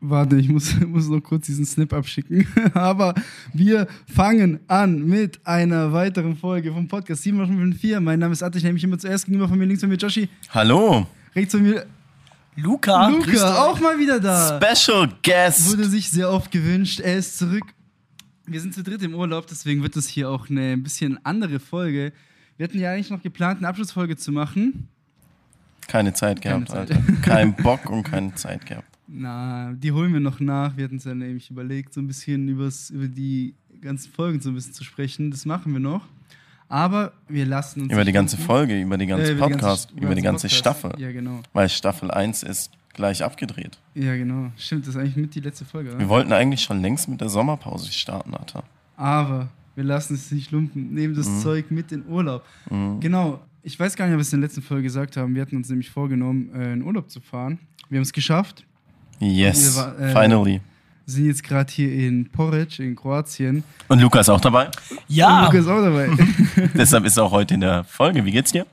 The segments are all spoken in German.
Warte, ich muss, muss noch kurz diesen Snip abschicken. Aber wir fangen an mit einer weiteren Folge vom Podcast 754. Mein Name ist Atte, ich nehme mich immer zuerst gegenüber von mir, links von mir Joshi, Hallo, rechts von mir Luca. Luca, auch mal wieder da. Special Guest. Wurde sich sehr oft gewünscht, er ist zurück. Wir sind zu dritt im Urlaub, deswegen wird das hier auch eine ein bisschen andere Folge. Wir hatten ja eigentlich noch geplant, eine Abschlussfolge zu machen. Keine Zeit gehabt, Keine Zeit. Alter. Kein Bock und keine Zeit gehabt. Na, die holen wir noch nach. Wir hatten es ja nämlich überlegt, so ein bisschen übers, über die ganzen Folgen so ein bisschen zu sprechen. Das machen wir noch. Aber wir lassen uns. Über die ganze. Folge, über die ganze Äh, über die Podcast, ganze- über die ganze Podcast. Staffel. Ja, genau. Weil Staffel 1 ist gleich abgedreht. Ja, genau. Stimmt, das ist eigentlich mit die letzte Folge, Wir oder? wollten eigentlich schon längst mit der Sommerpause starten, Alter. Aber wir lassen es nicht lumpen. Nehmen das Mhm. Zeug mit in Urlaub. Genau. Ich weiß gar nicht, ob wir es in der letzten Folge gesagt haben. Wir hatten uns nämlich vorgenommen, äh, in Urlaub zu fahren. Wir haben es geschafft. Yes, war- äh, finally. Wir sind jetzt gerade hier in Porridge in Kroatien. Und Luca ist auch dabei. Und Ja, Luca ist auch dabei. Deshalb ist er auch heute in der Folge. Wie geht's dir?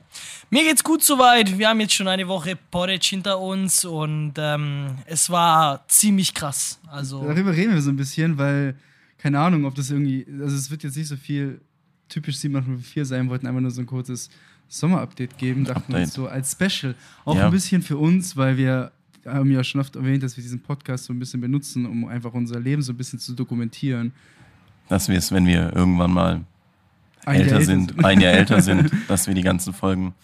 mir geht's gut soweit. Wir haben jetzt schon eine Woche Porridge hinter uns und ähm, es war ziemlich krass. Also, Darüber reden wir so ein bisschen, weil, keine Ahnung, ob das irgendwie, also es wird jetzt nicht so viel typisch 704 sein, wir wollten einfach nur so ein kurzes Sommer-Update geben, dachten wir uns so als Special. Auch Ja. ein bisschen für uns, weil wir haben ja schon oft erwähnt, dass wir diesen Podcast so ein bisschen benutzen, um einfach unser Leben so ein bisschen zu dokumentieren. Dass wir es, wenn wir irgendwann mal Ein älter Jahr sind, ein Jahr älter sind, dass wir die ganzen Folgen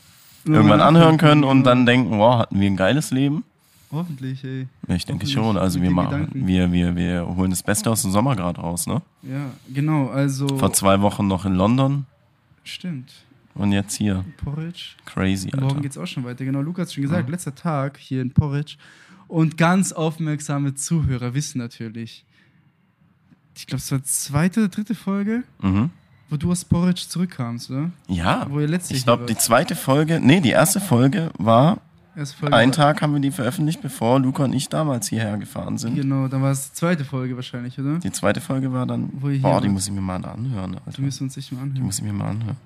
irgendwann Ja, anhören können und dann denken, wow, hatten wir ein geiles Leben? Hoffentlich, ey. Ich denke schon. Also wir machen, Gedanken. wir, wir, wir holen das Beste aus dem Sommer gerade raus, ne? Ja, genau, also. Vor zwei Wochen noch in London Stimmt. Und jetzt hier. Porridge. Crazy, Morgen Alter. geht's auch schon weiter. Genau, Lukas hat schon gesagt, letzter Tag hier in Porridge. Und ganz aufmerksame Zuhörer wissen natürlich, ich glaube, es war zweite oder dritte Folge, Mhm. wo du aus Porridge zurückkamst, oder? Ja, Wo ihr letztlich ich glaube, die zweite Folge, nee, die erste Folge war, Folge einen Tag haben wir die veröffentlicht, bevor Luca und ich damals hierher gefahren sind. Genau, dann war es die zweite Folge wahrscheinlich, oder? Die zweite Folge war dann, Wo boah, die muss ich mir mal anhören, Alter. Du müssen uns echt mal Die anhören. muss ich mir mal anhören.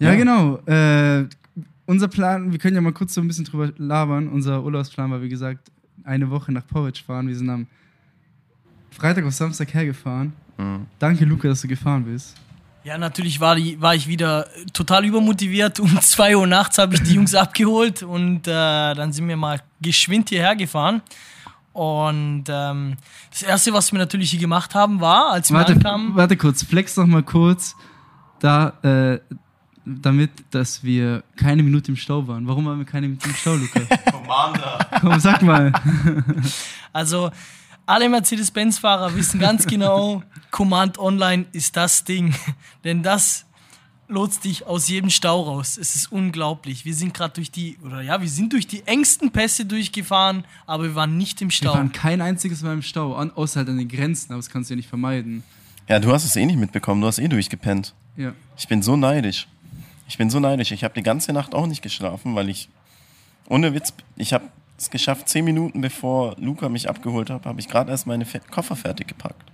Ja, Ja. genau. Äh, unser Plan, wir können ja mal kurz so ein bisschen drüber labern. Unser Urlaubsplan war, wie gesagt, eine Woche nach Porridge fahren. Wir sind am Freitag auf Samstag hergefahren. Mhm. Danke, Luca, dass du gefahren bist. ja, natürlich war, die, war ich wieder total übermotiviert. Um 2 Uhr nachts habe ich die Jungs abgeholt und äh, dann sind wir mal geschwind hierher gefahren. Und ähm, das Erste, was wir natürlich hier gemacht haben, war, als wir Warte, ankamen, warte kurz, flex noch mal kurz da, äh, damit, dass wir keine Minute im Stau waren. Warum waren wir keine Minute im Stau, Luca? Commander. Komm, sag mal. Also, alle Mercedes-Benz-Fahrer wissen ganz genau, Command Online ist das Ding. Denn das lotst dich aus jedem Stau raus. Es ist unglaublich. Wir sind gerade durch die, oder ja, wir sind durch die engsten Pässe durchgefahren, aber wir waren nicht im Wir Stau. waren kein einziges Mal im Stau, außer halt an den Grenzen, aber das kannst du ja nicht vermeiden. Ja, du hast es eh nicht mitbekommen, du hast eh durchgepennt. Ja. Ich bin so neidisch. Ich bin so neidisch. Ich habe die ganze Nacht auch nicht geschlafen, weil ich, ohne Witz, ich habe es geschafft, zehn Minuten bevor Luca mich abgeholt hat, habe ich gerade erst meine Fe Koffer fertig gepackt.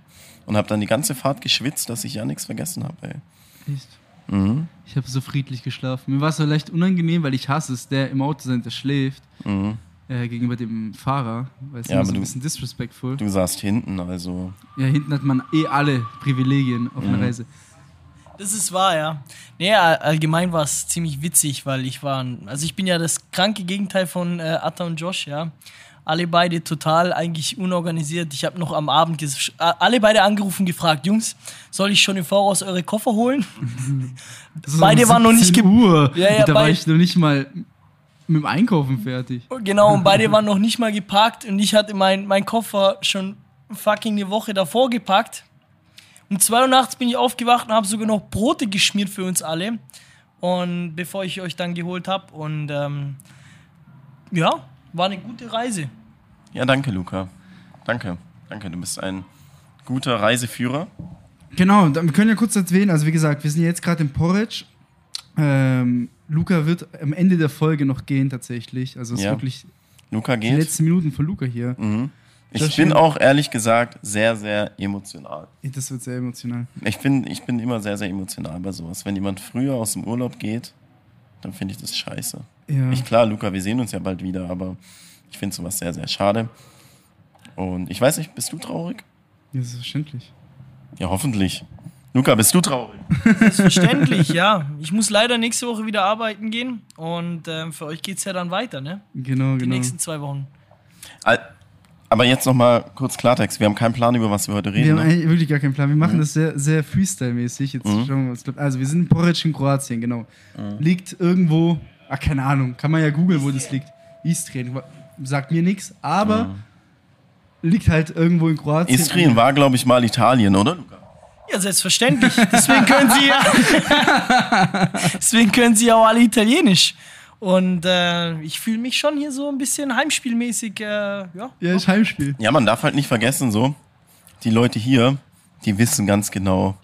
Und habe dann die ganze Fahrt geschwitzt, dass ich ja nichts vergessen habe, ey. Echt? Mhm. Ich habe so friedlich geschlafen. Mir war es so leicht unangenehm, weil ich hasse es, der im Auto sein, der schläft, Mhm. äh, gegenüber dem Fahrer. Weil es Ja, so ein du- bisschen disrespectful. Du saßt hinten, also. Ja, hinten hat man eh alle Privilegien auf einer Mhm. Reise. Das ist wahr, ja. Nee, all- allgemein war es ziemlich witzig, weil ich war, also ich bin ja das kranke Gegenteil von äh, Atta und Josh, ja. Alle beide total eigentlich unorganisiert. Ich habe noch am Abend alle beide angerufen gefragt, Jungs, soll ich schon im Voraus eure Koffer holen? Beide um waren noch nicht 17 ge- Uhr. Ja, ja, da war ich noch nicht mal mit dem Einkaufen fertig. Genau, und beide waren noch nicht mal gepackt und ich hatte meinen mein Koffer schon fucking eine Woche davor gepackt. Um 2 Uhr nachts bin ich aufgewacht und habe sogar noch Brote geschmiert für uns alle. Und bevor ich euch dann geholt habe. Und ähm, ja, war eine gute Reise. Ja, danke, Luca. Danke. Danke, du bist ein guter Reiseführer. Genau, dann, wir können ja kurz erwähnen, also wie gesagt, wir sind jetzt gerade in Porridge. Ähm, Luca wird am Ende der Folge noch gehen tatsächlich. Also es ist Ja. wirklich Luca die geht. letzten Minuten von Luca hier. Mhm. Ich Das bin auch ehrlich gesagt sehr, sehr emotional. Das wird sehr emotional. Ich bin, ich bin immer sehr, sehr emotional bei sowas. Wenn jemand früher aus dem Urlaub geht, dann finde ich das scheiße. Ja. Ich, klar, Luca, wir sehen uns ja bald wieder, aber ich finde sowas sehr, sehr schade. Und ich weiß nicht, bist du traurig? Ja, selbstverständlich. Ja, hoffentlich. Luca, bist du traurig? Selbstverständlich, ja. Ich muss leider nächste Woche wieder arbeiten gehen und ähm, für euch geht es ja dann weiter, ne? Genau, Die genau. nächsten zwei Wochen. Al- Aber jetzt nochmal kurz Klartext. Wir haben keinen Plan, über was wir heute Wir reden. haben Ne? eigentlich wirklich gar keinen Plan. Wir machen das sehr, sehr Freestyle-mäßig. Jetzt Mhm. schauen wir. Also, wir sind in Porridge in Kroatien, genau. Liegt irgendwo, ach, keine Ahnung, kann man ja googeln, wo das liegt. Istrien, sagt mir nichts, aber liegt halt irgendwo in Kroatien. Istrien war, glaube ich, mal Italien, oder, Luca? Ja, selbstverständlich. Deswegen können sie ja. Deswegen können sie ja auch alle Italienisch. Und äh, ich fühle mich schon hier so ein bisschen heimspielmäßig. Äh, ja. Ja, ist Heimspiel. Ja, man darf halt nicht vergessen, so, die Leute hier, die wissen ganz genau,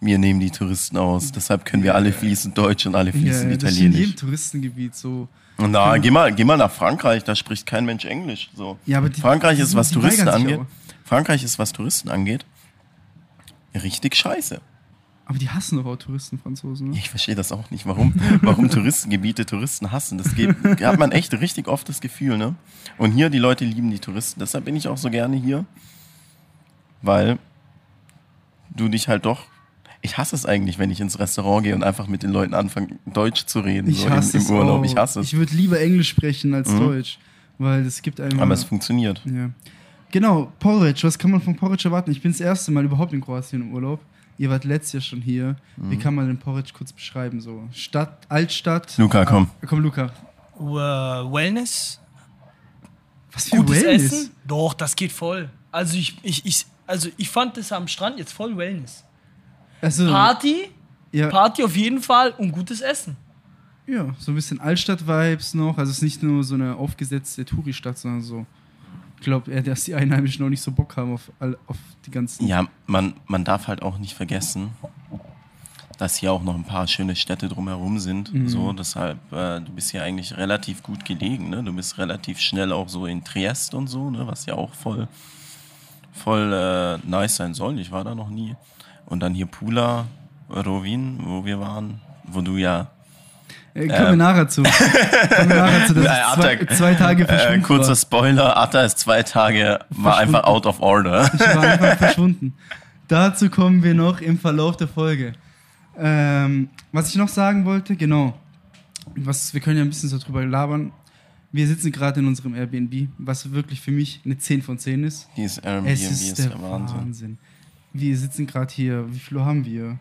wir nehmen die Touristen aus. Deshalb können wir alle fließend Deutsch und alle fließend ja, das ist in jedem Italienisch. Touristengebiet so. Na, geh mal, geh mal nach Frankreich, da spricht kein Mensch Englisch. So. Ja, aber die- Frankreich ist, was Touristen angeht. auch. Frankreich ist, was Touristen angeht, richtig scheiße. Aber die hassen doch auch Touristen, Franzosen. Ne? Ich verstehe das auch nicht, warum, warum Touristengebiete Touristen hassen. Das geht, hat man echt richtig oft das Gefühl, ne? Und hier, die Leute lieben die Touristen. Deshalb bin ich auch so gerne hier, weil du dich halt doch. Ich hasse es eigentlich, wenn ich ins Restaurant gehe und einfach mit den Leuten anfange, Deutsch zu reden, Ich so hasse im, es im Urlaub. auch. Ich hasse es. Ich würde lieber Englisch sprechen als Mhm. Deutsch, weil es gibt einem. Aber es funktioniert. Ja. Genau, Porridge. Was kann man von Porridge erwarten? Ich bin das erste Mal überhaupt in Kroatien im Urlaub. Ihr wart letztes Jahr schon hier. Mhm. Wie kann man den Porridge kurz beschreiben? So Stadt, Altstadt. Luca, komm. Ah, komm, Luca. Äh, Wellness, Was für gutes Wellness? Essen. Doch, das geht voll. Also ich, ich, ich, also ich fand das am Strand jetzt voll Wellness. Also, Party, ja, Party auf jeden Fall und gutes Essen. ja, so ein bisschen Altstadt-Vibes noch. Also es ist nicht nur so eine aufgesetzte Touri-Stadt, sondern so. Ich glaube, eher, dass die Einheimischen auch nicht so Bock haben auf, all- auf die ganzen. Ja, man, man darf halt auch nicht vergessen, dass hier auch noch ein paar schöne Städte drumherum sind. Mhm. So, deshalb, äh, du bist hier eigentlich relativ gut gelegen. Ne? Du bist relativ schnell auch so in Triest und so, ne? was ja auch voll, voll äh, nice sein soll. Ich war da noch nie. Und dann hier Pula, Rovin, wo wir waren, wo du ja Äh, kommen wir nachher zu. kommen wir nachher zu, dass Äh, ich zwei, zwei Tage äh, verschwunden kurzer war. Spoiler, Atta ist zwei Tage, war einfach out of order. Ich war einfach verschwunden. Dazu kommen wir noch im Verlauf der Folge. Ähm, was ich noch sagen wollte, genau. Was, wir können ja ein bisschen so drüber labern. Wir sitzen gerade in unserem Airbnb, was wirklich für mich eine 10 von 10 ist. Dieses Airbnb Es ist, ist der der Wahnsinn. Wahnsinn. Wir sitzen gerade hier. Wie viel Uhr haben wir?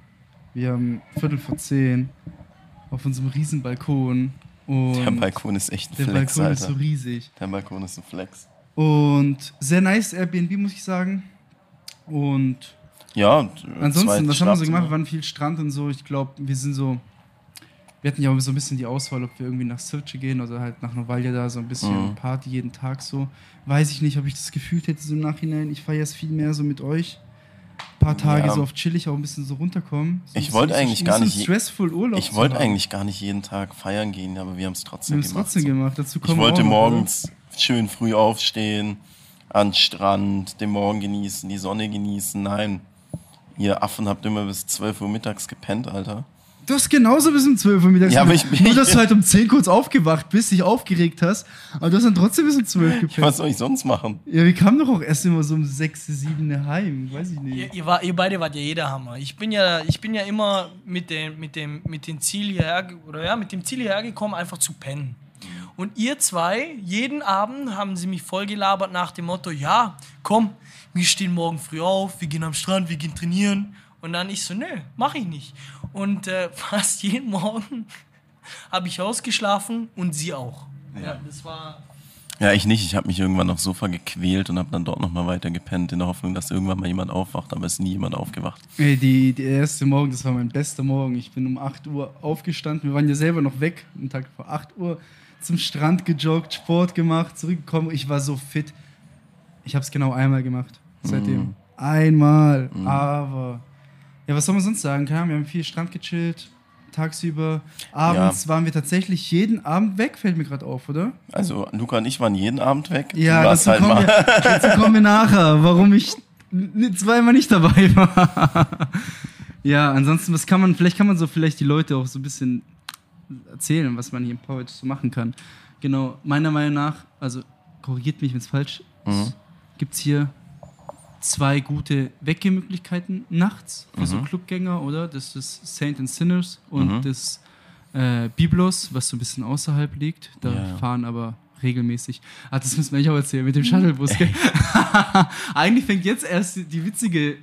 Wir haben Viertel vor 10 auf unserem riesen Balkon. Und Der Balkon ist echt ein der Flex, Balkon ist Alter. so riesig. Der Balkon ist ein Flex. Und sehr nice Airbnb, muss ich sagen. Und Ja, äh, Ansonsten, was haben wir so gemacht? Wir waren viel Strand und so. Ich glaube, wir sind so. Wir hatten ja auch so ein bisschen die Auswahl, ob wir irgendwie nach Sirce gehen oder halt nach Novalja da so ein bisschen Mhm. Party jeden Tag so. Weiß ich nicht, ob ich das gefühlt hätte so im Nachhinein. Ich feiere es viel mehr so mit euch. Ein paar Tage Ja. so auf chillig auch ein bisschen so runterkommen. So Ich wollte eigentlich gar nicht- stressful Urlaub. Ich wollte eigentlich gar nicht jeden Tag feiern gehen, aber wir haben es Wir trotzdem haben es gemacht. trotzdem so. gemacht. Dazu kommen Ich wir wollte morgens schön früh aufstehen, an den Strand, den Morgen genießen, die Sonne genießen. Nein, ihr Affen habt immer bis 12 Uhr mittags gepennt, Alter. Du hast genauso bis um 12 Uhr mittags Ja, aber ich- Nur, dass du halt um 10 kurz aufgewacht bist, dich aufgeregt hast. Aber du hast dann trotzdem bis um 12 gepennt. Was soll ich sonst machen? Ja, wir kamen doch auch erst immer so um 6, 7 heim. Weiß ich nicht. Ihr, ihr, war, ihr beide wart ja jeder Hammer. Ich bin ja, ich bin ja immer mit dem, mit dem, mit dem Ziel hierher, oder ja, mit dem Ziel hierher gekommen, einfach zu pennen. Und ihr zwei, jeden Abend haben sie mich vollgelabert nach dem Motto, ja, komm, wir stehen morgen früh auf, wir gehen am Strand, wir gehen trainieren. Und dann ich so, nö, mach ich nicht. Und äh, fast jeden Morgen habe ich ausgeschlafen und sie auch. Ja, das war. Ja, ich nicht. Ich habe mich irgendwann aufs Sofa gequält und habe dann dort nochmal weiter gepennt, in der Hoffnung, dass irgendwann mal jemand aufwacht, aber es ist nie jemand aufgewacht. Ey, die, der erste Morgen, das war mein bester Morgen. Ich bin um 8 Uhr aufgestanden. Wir waren ja selber noch weg, einen Tag vor 8 Uhr, zum Strand gejoggt, Sport gemacht, zurückgekommen. Ich war so fit. Ich habe es genau einmal gemacht. Seitdem. Mhm. Einmal. Aber. Ja, was soll man sonst sagen? Wir haben viel Strand gechillt, tagsüber. Abends waren wir tatsächlich jeden Abend weg, fällt mir gerade auf, oder? Also, Luca und ich waren jeden Abend weg. Ja, dazu, halt kommen wir, dazu kommen wir nachher, warum ich zweimal nicht dabei war. ja, ansonsten, was kann man, vielleicht kann man so vielleicht die Leute auch so ein bisschen erzählen, was man hier im Porridge so machen kann. Genau, meiner Meinung nach, also korrigiert mich, wenn es falsch ist. Mhm. gibt es hier zwei gute Weggehmöglichkeiten nachts für so Clubgänger, oder? Das ist Saint and Sinners und Mhm. das äh, Biblos, was so ein bisschen außerhalb liegt. Da Ja. fahren aber regelmäßig. Ah, das müssen wir eigentlich auch erzählen mit dem Shuttlebus. eigentlich fängt jetzt erst die, die witzige,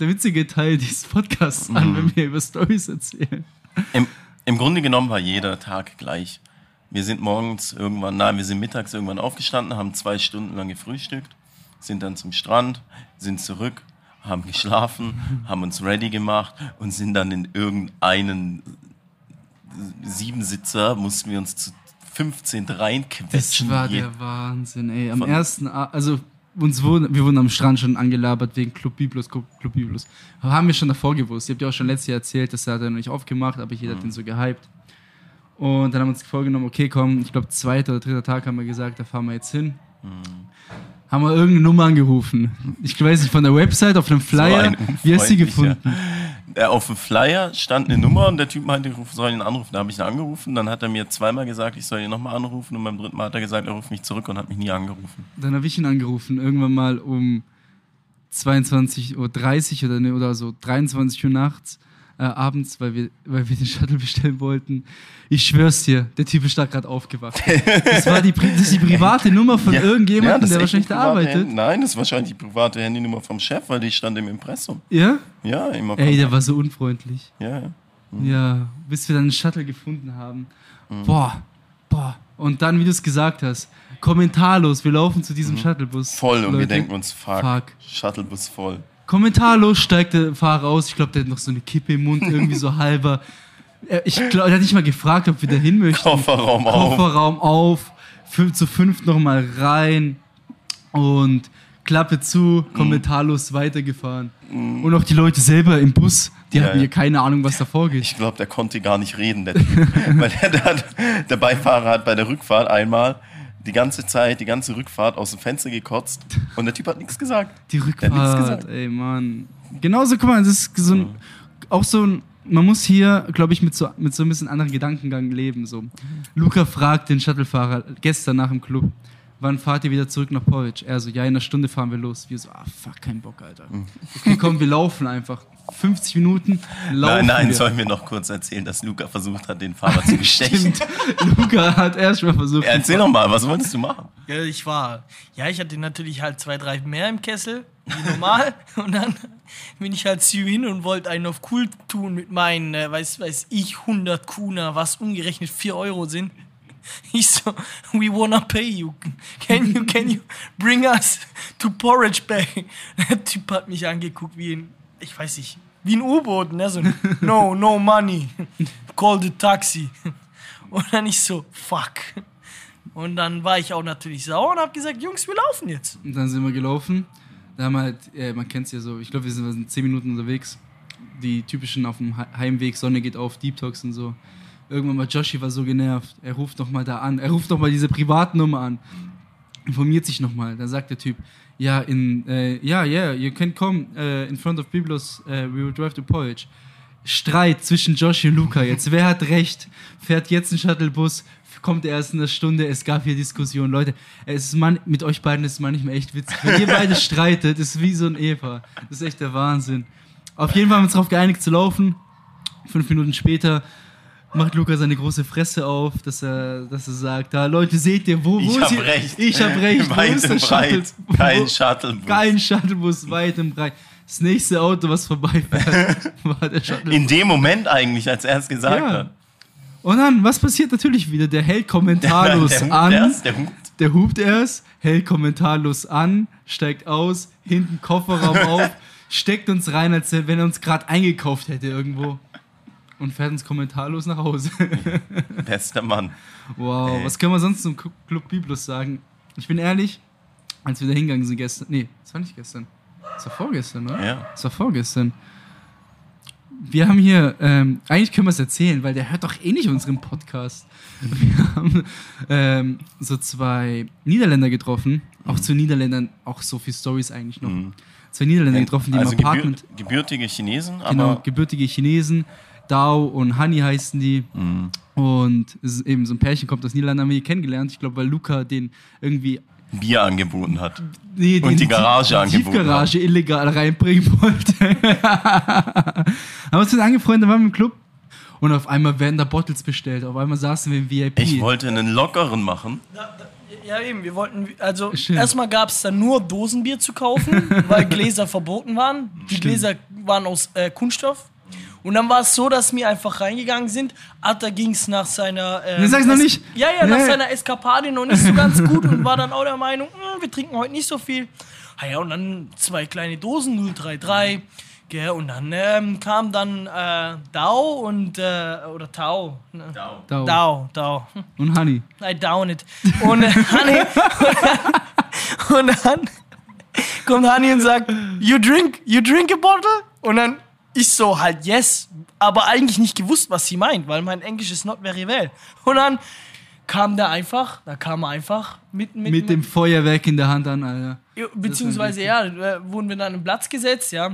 der witzige Teil dieses Podcasts an, Mhm. wenn wir über Stories erzählen. Im, Im Grunde genommen war jeder Tag gleich. Wir sind morgens irgendwann, nein, wir sind mittags irgendwann aufgestanden, haben zwei Stunden lang gefrühstückt, sind dann zum Strand, sind zurück, haben geschlafen, haben uns ready gemacht und sind dann in irgendeinen Siebensitzer, mussten wir uns zu 15 Das reinquetschen. war Je- der Wahnsinn, ey. Am ersten, A- also uns wurden, wir wurden am Strand schon angelabert wegen Club Biblos, Club, Club Biblos. Haben wir schon davor gewusst. Ihr habt ja auch schon letztes Jahr erzählt, dass er hat er noch nicht aufgemacht, aber jeder hat den so gehypt. Und dann haben wir uns vorgenommen, okay, komm, ich glaube, zweiter oder dritter Tag haben wir gesagt, da fahren wir jetzt hin. Haben wir irgendeine Nummer angerufen. Ich weiß nicht, von der Website auf einem Flyer. Wie hast du sie gefunden? Äh, Auf dem Flyer stand eine Nummer und der Typ meinte, ich soll ihn anrufen. Da habe ich ihn angerufen. Dann hat er mir zweimal gesagt, ich soll ihn nochmal anrufen. Und beim dritten Mal hat er gesagt, er ruft mich zurück und hat mich nie angerufen. Dann habe ich ihn angerufen, irgendwann mal um 22.30 Uhr oder, ne, oder so 23 Uhr nachts, äh, abends, weil wir, weil wir den Shuttle bestellen wollten. Ich schwör's dir, der Typ ist da gerade aufgewacht. Das war die, das ist die private Nummer von Ja, irgendjemandem, das der wahrscheinlich da arbeitet. Hand- Nein, das ist wahrscheinlich die private Handynummer vom Chef, weil die stand im Impressum. Ja? Ja, immer. Ey, der war so unfreundlich. ja, ja. Ja, bis wir dann einen Shuttle gefunden haben. Mhm. Boah, boah. Und dann, wie du es gesagt hast, kommentarlos, wir laufen zu diesem Shuttlebus. Mhm. Voll und wir Leute. denken uns, fuck, Fuck. Shuttlebus voll. Kommentarlos steigt der Fahrer aus. Ich glaube, der hat noch so eine Kippe im Mund, irgendwie so halber. Er- Ich glaube, er hat nicht mal gefragt, ob wir da hin möchten. Kofferraum auf. Kofferraum auf, fünf zu fünf nochmal rein und Klappe zu, Mhm. kommentarlos weitergefahren. Und auch die Leute selber im Bus, die Ja, hatten ja. hier keine Ahnung, was da vorgeht. Ich glaube, der konnte gar nicht reden, der. Weil der, der, der Beifahrer hat bei der Rückfahrt einmal die ganze Zeit, die ganze Rückfahrt aus dem Fenster gekotzt und der Typ hat nichts gesagt. Die Der hat nichts Rückfahrt, gesagt. ey Mann. Genauso, guck mal, das ist so ein, auch so ein, man muss hier, glaube ich, mit so, mit so ein bisschen anderen Gedankengang leben. So. Luca fragt den Shuttlefahrer gestern nach dem Club, wann fahrt ihr wieder zurück nach Porridge? Er so, ja, in einer Stunde fahren wir los. Wir so, ah, fuck, kein Bock, Alter. Okay, komm, wir laufen einfach. 50 Minuten laufen Nein, nein, wir. sollen wir noch kurz erzählen, dass Luca versucht hat, den Fahrer zu bestechen. Luca hat erst mal versucht, Erzähl doch mal, was wolltest du machen? Ja, ich war. Ja, ich hatte natürlich halt zwei, drei mehr im Kessel, wie normal. und dann bin ich halt zu ihm hin und wollte einen auf cool tun mit meinen, äh, weiß, weiß ich, 100 Kuna, was umgerechnet 4 Euro sind. Ich so, we wanna pay you. Can you, can you bring us to Porridge Bay? Der Typ hat mich angeguckt wie ein, ich weiß nicht, wie ein U-Boot, ne? So, no, no money. Call the taxi. Und dann ich so, fuck. Und dann war ich auch natürlich sauer und habe gesagt, Jungs, wir laufen jetzt. Und dann sind wir gelaufen. Da haben wir halt, äh, man kennt es ja so, ich glaube, wir sind, wir sind 10 Minuten unterwegs. Die typischen auf dem He- Heimweg, Sonne geht auf, Deep Talks und so. Irgendwann mal Joshi war so genervt. Er ruft noch mal da an. Er ruft noch mal diese Privatnummer an. Informiert sich noch mal. Dann sagt der Typ, ja, in, äh, ja, yeah, you can come äh, in front of Biblos, äh, we will drive to Porridge. Streit zwischen Joshi und Luca jetzt. Wer hat recht? Fährt jetzt ein Shuttlebus? Kommt erst in einer Stunde? Es gab hier Diskussionen. Leute, es ist man, mit euch beiden ist es manchmal echt witzig. Wenn ihr beide streitet, ist wie so ein Ehepaar. Das ist echt der Wahnsinn. Auf jeden Fall haben wir uns darauf geeinigt zu laufen. Fünf Minuten später macht Luca seine große Fresse auf, dass er, dass er sagt, da Leute, seht ihr, wo, wo Ich ist hab hier- recht. Ich hab recht. Wo Weit ist der. Shuttle? Kein Wo- Shuttlebus. Kein Shuttlebus weit und breit. Das nächste Auto, was vorbeifährt, war der Shuttlebus. In dem Moment eigentlich, als er es gesagt Ja. hat. Und dann, was passiert natürlich wieder? Der hält kommentarlos der hupt an. erst, der hupt. Der hupt erst, hält kommentarlos an, steigt aus, hinten Kofferraum auf, steckt uns rein, als wenn er uns gerade eingekauft hätte irgendwo. Und fährt uns kommentarlos nach Hause. Bester Mann. wow, Ey. was können wir sonst zum Cl- Club Biblos sagen? Ich bin ehrlich, als wir da hingegangen sind gestern, nee, das war nicht gestern, das war vorgestern, oder? Ja. Das war vorgestern. Wir haben hier, ähm, eigentlich können wir es erzählen, weil der hört doch eh nicht unseren Podcast. Wir haben ähm, so zwei Niederländer getroffen, auch zu Niederländern, auch so viele Stories eigentlich noch. Mhm. Zwei Niederländer getroffen, die also im gebür Apartment, gebürtige Chinesen, genau, aber gebürtige Chinesen, Dao und Hani heißen die. Mhm. Und es ist eben so ein Pärchen kommt aus Niederlanden, haben wir die kennengelernt. Ich glaube, weil Luca den irgendwie Bier angeboten hat. nee, Und den die Garage die angeboten Tiefgarage illegal reinbringen wollte. haben wir uns dann angefreundet, waren wir im Club und auf einmal werden da Bottles bestellt. Auf einmal saßen wir im VIP. Ich wollte einen lockeren machen. Ja, eben, wir wollten, also Schön. erstmal gab es dann nur Dosenbier zu kaufen, weil Gläser verboten waren. Die Gläser waren aus äh, Kunststoff. Und dann war es so, dass wir einfach reingegangen sind. Atta ging es nach seiner. Ähm, Nee, sag's noch Es- nicht. Ja, ja, nach Nee. seiner Eskapade noch nicht so ganz gut und war dann auch der Meinung, "Hm, wir trinken heute nicht so viel. Ah ja, und dann zwei kleine Dosen 033. Gell, und dann ähm, kam dann äh, Dao und. Äh, oder Tau. Ne? Dau. Dao, Dao. Hm. Und Honey. I down it. Und äh, Honey, und dann kommt Honey und sagt, you drink, you drink a bottle? Und dann ich so halt yes, aber eigentlich nicht gewusst, was sie meint, weil mein Englisch ist not very well. Und dann kam der einfach, da kam er einfach mit, mit, Mit dem Feuerwerk in der Hand an, Alter. Beziehungsweise ja, äh, wurden wir dann im Platz gesetzt, ja.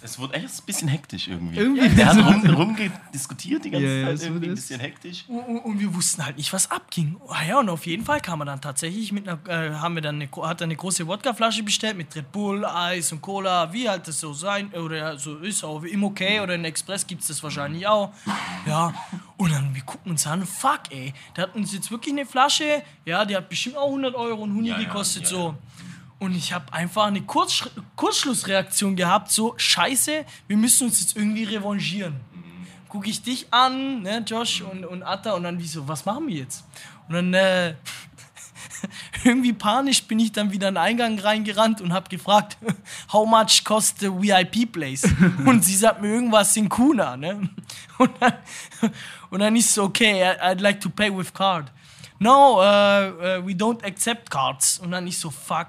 Es wurde echt ein bisschen hektisch irgendwie. Irgendwie Der hat rum, rumgediskutiert die ganze Ja, Zeit, so irgendwie ein das. bisschen hektisch. Und, und, und wir wussten halt nicht, was abging. Ah ja, und auf jeden Fall kam er dann tatsächlich mit einer, äh, haben wir dann eine, hat er eine große Wodkaflasche bestellt mit Red Bull, Eis und Cola, wie halt das so sein oder so ist, auch im Okay oder in Express gibt es das wahrscheinlich auch. Ja, und dann wir gucken uns an, fuck ey, der hat uns jetzt wirklich eine Flasche, ja, die hat bestimmt auch 100 Euro und Huni Ja, ja, gekostet ja, so. Und ich habe einfach eine Kurzsch Kurzschlussreaktion gehabt, so scheiße, wir müssen uns jetzt irgendwie revanchieren gucke ich dich an, ne, Josh und, und Atta, und dann wie so, was machen wir jetzt? Und dann äh, irgendwie panisch bin ich dann wieder in den Eingang reingerannt und habe gefragt, how much cost the VIP place? Und sie sagt mir irgendwas in Kuna, ne? Und dann, und dann ist so, okay, I'd like to pay with card. No, uh, uh, we don't accept cards. Und dann ich so, fuck.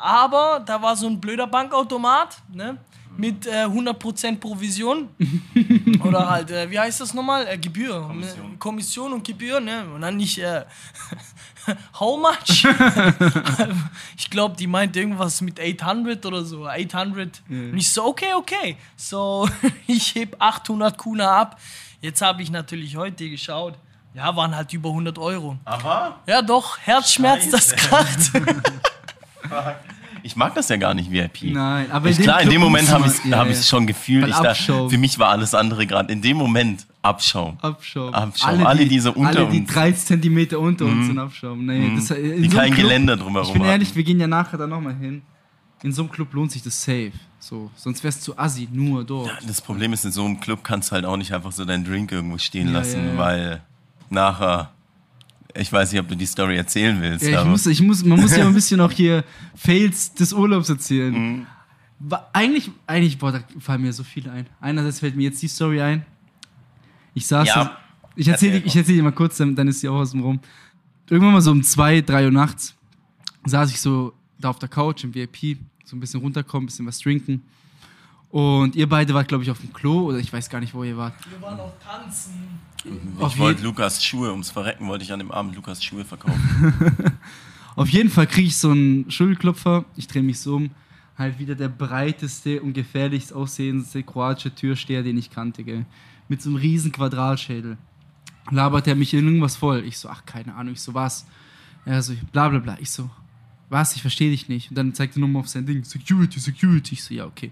Aber da war so ein blöder Bankautomat, ne? Mit äh, 100% Provision. Oder halt, äh, wie heißt das nochmal? Äh, Gebühr. Kommission. Kommission und Gebühr, ne? Und dann nicht, äh, how much? ich glaube, die meint irgendwas mit 800 oder so. 800. Und ich so, okay, okay. So, ich heb 800 Kuna ab. Jetzt habe ich natürlich heute geschaut. Ja, waren halt über 100 Euro. Aber Ja, doch, Herzschmerz, das Scheiße. kracht. Ich mag das ja gar nicht, VIP. Nein, aber ich, in dem klar, in dem Moment habe ich es ja, hab ja. ich's schon gefühlt. Ich da, Abschaum. für mich war alles andere gerade in dem Moment Abschaum. Abschaum. Abschaum. Alle, die so unter alle, die uns. 30 Zentimeter unter uns sind Abschaum. Nee, das, in Die so kein Club- Geländer drumherum Ich bin hatten. ehrlich, wir gehen ja nachher da nochmal hin. In so einem Club lohnt sich das safe. So, sonst wär's zu assi, nur dort. Das Problem ist, in so einem Club kannst du halt auch nicht einfach so deinen Drink irgendwo stehen Ja, lassen, ja, ja. weil nachher, ich weiß nicht, ob du die Story erzählen willst, Ja, ich aber muss, ich muss, man muss ja ein bisschen auch hier Fails des Urlaubs erzählen. Mhm. Eigentlich, eigentlich, boah, da fallen mir so viele ein. Einerseits fällt mir jetzt die Story ein. Ich saß, Ja. da- ich erzähle Erzähl ich erzähl dir mal kurz, dann, dann ist sie auch aus dem Rum. Irgendwann mal so um zwei, drei Uhr nachts saß ich so da auf der Couch im VIP, so ein bisschen runterkommen, ein bisschen was trinken. Und ihr beide wart, glaube ich, auf dem Klo oder ich weiß gar nicht, wo ihr wart. Wir waren auch tanzen. Auf ich wollte Lukas Schuhe, ums Verrecken wollte ich an dem Abend Lukas Schuhe verkaufen. Auf jeden Fall kriege ich so einen Schulterklopfer. Ich drehe mich so um. Halt wieder der breiteste und gefährlichst aussehendste kroatische Türsteher, den ich kannte, gell. Mit so einem riesen Quadratschädel. Labert er mich in irgendwas voll. Ich so, ach, keine Ahnung. Ich so, was? Er so, bla bla bla. Ich so, was? Ich verstehe dich nicht. Und dann zeigt er nochmal auf sein Ding. Security, Security. Ich so, ja, okay.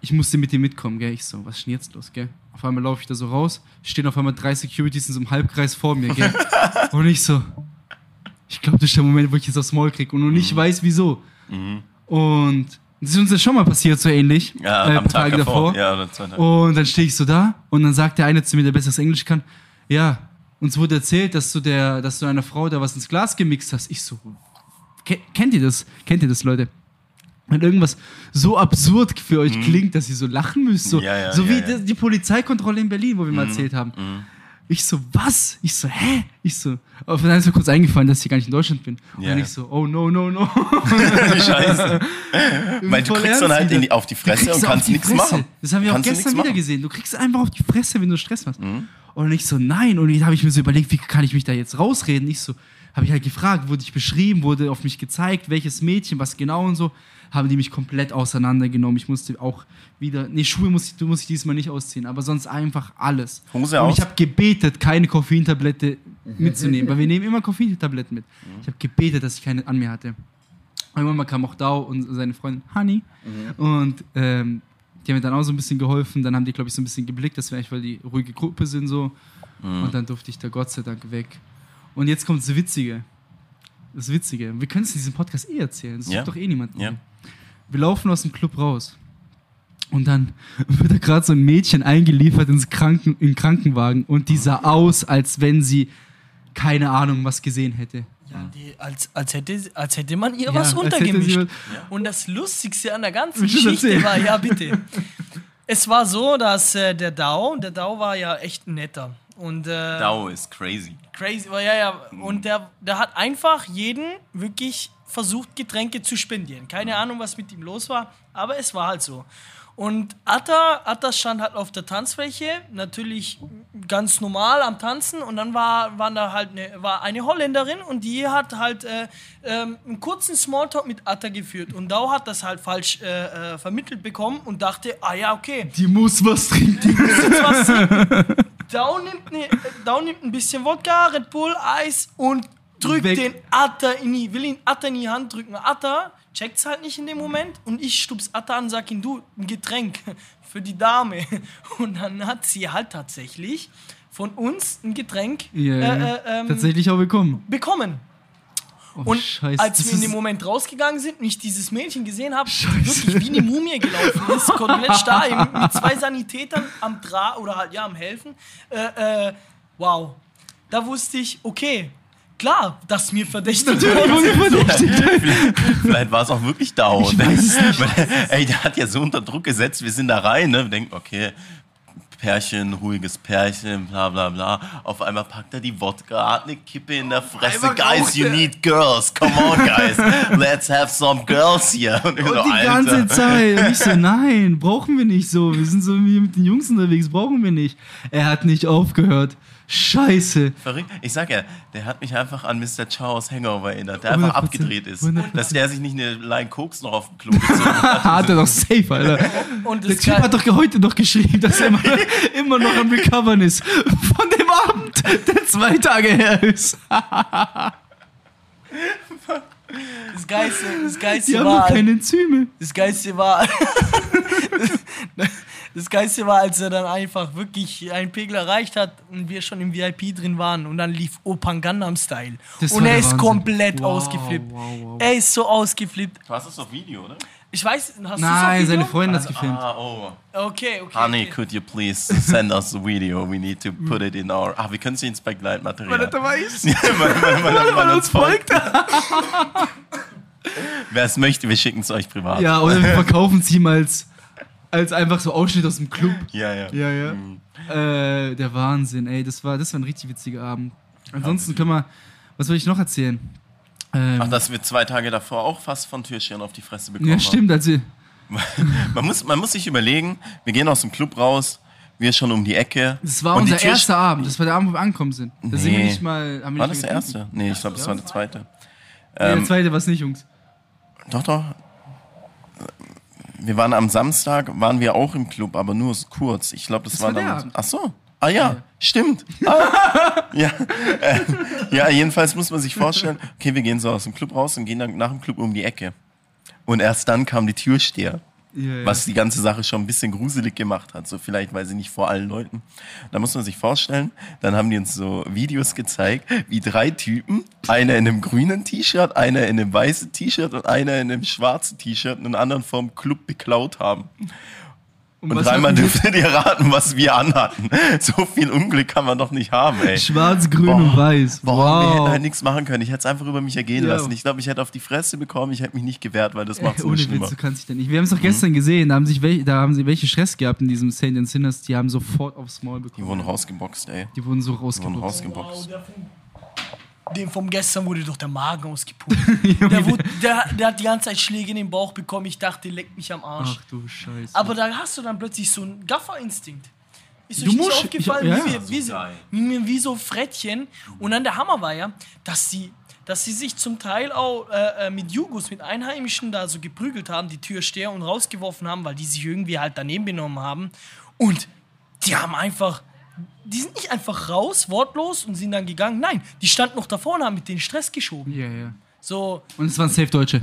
Ich musste mit dir mitkommen, gell. Ich so, was ist denn jetzt los, gell? Auf einmal laufe ich da so raus. Stehen auf einmal drei Securities in so einem Halbkreis vor mir, gell. Und ich so, ich glaube, das ist der Moment, wo ich jetzt aufs Maul kriege und Mhm. nicht weiß, wieso. Und das ist uns ja schon mal passiert, so ähnlich. Ja, äh, am Tag Tage davor. Ja, oder zwei Tage. Und dann stehe ich so da und dann sagt der eine zu mir, der besseres Englisch kann, ja, uns wurde erzählt, dass du der, dass du einer Frau da was ins Glas gemixt hast. Ich so, "Ke- kennt ihr das? Kennt ihr das, Leute? Wenn irgendwas so absurd für euch klingt, dass ihr so lachen müsst. So, Mhm. Ja, ja, so ja, wie. Mhm. Die, Polizeikontrolle in Berlin, wo wir mal erzählt haben. Ich so, was? Ich so, hä? Ich so, auf dann ist mir kurz eingefallen, dass ich gar nicht in Deutschland bin. Und ich so, oh no, no, no. Scheiße. Weil du kriegst dann halt die, auf die Fresse und kannst nichts machen. Das haben wir auch Kannst du gestern wieder gesehen. Du kriegst einfach auf die Fresse, wenn du Stress hast. Mhm. Und ich so, nein. Und dann habe ich mir so überlegt, wie kann ich mich da jetzt rausreden? Ich so, habe ich halt gefragt, wurde ich beschrieben, wurde auf mich gezeigt, welches Mädchen, was genau und so. haben die mich komplett auseinandergenommen. Ich musste auch wieder, nee, Schuhe muss ich, du musst ich diesmal nicht ausziehen, aber sonst einfach alles. Hose Und aus? ich habe gebetet, keine Koffeintablette mitzunehmen, weil wir nehmen immer Koffeintabletten mit. Ich habe gebetet, dass ich keine an mir hatte. Irgendwann mal kam auch Dao und seine Freundin Honey und ähm, die haben mir dann auch so ein bisschen geholfen. Dann haben die, glaube ich, so ein bisschen geblickt, dass wir eigentlich, weil die ruhige Gruppe sind so. Und dann durfte ich da Gott sei Dank weg. Und jetzt kommt das Witzige. Das Witzige. Wir können es in diesem Podcast eh erzählen. Das Ja. tut doch eh niemand. Ja. Wir laufen aus dem Club raus. Und dann wird da gerade so ein Mädchen eingeliefert ins Kranken, in den Krankenwagen und die sah aus, als wenn sie keine Ahnung was gesehen hätte. Ja, die, als, als, hätte, als hätte man ihr Ja, was untergemischt. was- Und das Lustigste an der ganzen Geschichte war, ja bitte. es war so, dass äh, der Dao, der Dao war ja echt ein netter. Und äh, Dao ist crazy. crazy, ja, ja. Und der, der hat einfach jeden wirklich versucht, Getränke zu spendieren. Keine Ahnung, was mit ihm los war, aber es war halt so. Und Atta, Atta stand halt auf der Tanzfläche, natürlich ganz normal am Tanzen. Und dann war, waren da halt eine, war eine Holländerin und die hat halt äh, ähm, einen kurzen Smalltalk mit Atta geführt. Und Dao hat das halt falsch äh, äh, vermittelt bekommen und dachte, ah ja, okay, Die muss was trinken. jetzt was trinken. Dao nimmt, ne, Dao nimmt ein bisschen Wodka, Red Bull, Eis und drückt Weg. den Atta in die, will ihn Atta in die Hand drücken. Atta checkt's halt nicht in dem Moment und ich stups Atta an und sag ihm, du, ein Getränk für die Dame. Und dann hat sie halt tatsächlich von uns ein Getränk ja. äh, äh, ähm, Tatsächlich auch bekommen. bekommen. Oh, Und Scheiße, als wir in dem Moment rausgegangen sind und ich dieses Mädchen gesehen habe, wirklich wie eine Mumie gelaufen ist, komplett starr, mit zwei Sanitätern am Dra oder halt ja am Helfen. Äh, äh, wow. Da wusste ich, okay, klar, dass mir verdächtigt wurde. Vielleicht war es auch wirklich Dao. Ich weiß es nicht. Weil, Ey, der hat ja so unter Druck gesetzt, wir sind da rein, ne? Wir denken, okay, Pärchen, ruhiges Pärchen, bla bla bla. Auf einmal packt er die Wodka, hat eine Kippe in der Fresse. Einmal Guys, you need girls. Come on, guys. Let's have some girls here. Und, Und so, die Alter. ganze Zeit. Und ich so, nein, brauchen wir nicht so. Wir sind so wie mit den Jungs unterwegs, brauchen wir nicht. Er hat nicht aufgehört. Scheiße. Verrückt. Ich sag ja, der hat mich einfach an Mr. Chaos Hangover erinnert, der einfach 100%. abgedreht ist. 100%. Dass der sich nicht eine Line Koks noch auf dem Klo gezogen hat. Hat er doch safe, Alter. Und Der Typ hat doch heute noch geschrieben, dass er immer, immer noch am Recovern ist. Von dem Abend, der zwei Tage her ist. das Geilste, das Die Geilste haben war, doch keine Enzyme. das Geilste war, das Geilste war, als er dann einfach wirklich einen Pegel erreicht hat und wir schon im VIP drin waren und dann lief Opan Gangnam Style. Das und er ist Wahnsinn. komplett Wow, ausgeflippt. wow, wow. Er ist so ausgeflippt. Du hast das auf Video, oder? Ich weiß, hast du Nein, seine? Freundin hat es gefilmt. Ah, oh. Okay, okay. Honey, okay. could you please send us the video? We need to put it in our. Ah, wir können es ins Begleitmaterial. Weil er dabei ist. Ja, weil, weil, weil, weil, Weil er uns uns folgt. Wer es möchte, wir schicken es euch privat. Ja, oder wir verkaufen es ihm als, als einfach so Ausschnitt aus dem Club. ja. ja. Ja, ja. Äh, der Wahnsinn, ey. Das war, das war ein richtig witziger Abend. Ansonsten können wir. Was soll ich noch erzählen? Ähm, Ach, dass wir zwei Tage davor auch fast von Türscheren auf die Fresse bekommen ja, haben. stimmt. Also, Man muss, man muss sich überlegen, wir gehen aus dem Club raus, wir schon um die Ecke. das war unser Türsch- erster Abend. Das war der Abend, wo wir angekommen sind. Da sind wir Nee. nicht mal. War nicht das der erste? Nee, ich glaube, das war der zweite. getrunken. Nee, der zweite war es nicht, Jungs. Doch, doch. Wir waren am Samstag, waren wir auch im Club, aber nur kurz. Ich glaube, das, Das war war dann. Ach so. Ah ja, stimmt. Ah. ja. Äh, ja, jedenfalls muss man sich vorstellen, okay, wir gehen so aus dem Club raus und gehen dann nach dem Club um die Ecke. Und erst dann kam die Türsteher. Ja. was die ganze Sache schon ein bisschen gruselig gemacht hat. So vielleicht, weil sie nicht vor allen Leuten. Da muss man sich vorstellen, dann haben die uns so Videos gezeigt, wie drei Typen, einer in einem grünen T-Shirt, einer in einem weißen T-Shirt und einer in einem schwarzen T-Shirt einen anderen vom Club beklaut haben. Und was dreimal dürftet ihr raten, was wir anhatten. So viel Unglück kann man doch nicht haben, ey. Schwarz, grün Boah. und weiß. Boah, wir hätten wow. halt nichts machen können. Ich hätte es einfach über mich ergehen Ja. lassen. Ich glaube, ich hätte auf die Fresse bekommen. Ich hätte mich nicht gewehrt, weil das macht es ohne schlimmer. Witz, du kannst dich da nicht. Wir haben es doch gestern gesehen, da haben, sich welche, da haben sie welche Stress gehabt in diesem Saint Sinners, die haben sofort aufs Maul Die bekommen. wurden rausgeboxt, ey. Die wurden so Die wurden rausgeboxt. rausgeboxt. Wow, dem vom gestern wurde doch der Magen ausgepumpt. der, wurde, der, der hat die ganze Zeit Schläge in den Bauch bekommen. Ich dachte, leck mich am Arsch. Ach du Scheiße. Aber da hast du dann plötzlich so einen Gafferinstinkt. Ist Du euch nicht aufgefallen, ich- ja, wie, wir, wie, so, wie, wie so Frettchen. Und dann der Hammer war ja, dass sie, dass sie sich zum Teil auch äh, äh, mit Jugos, mit Einheimischen da so geprügelt haben, die Türsteher und rausgeworfen haben, weil die sich irgendwie halt daneben benommen haben. Und die haben einfach, die sind nicht einfach raus, wortlos und sind dann gegangen. Nein, die standen noch davor und haben mit denen Stress geschoben. Ja, ja. So, Und es waren safe Deutsche.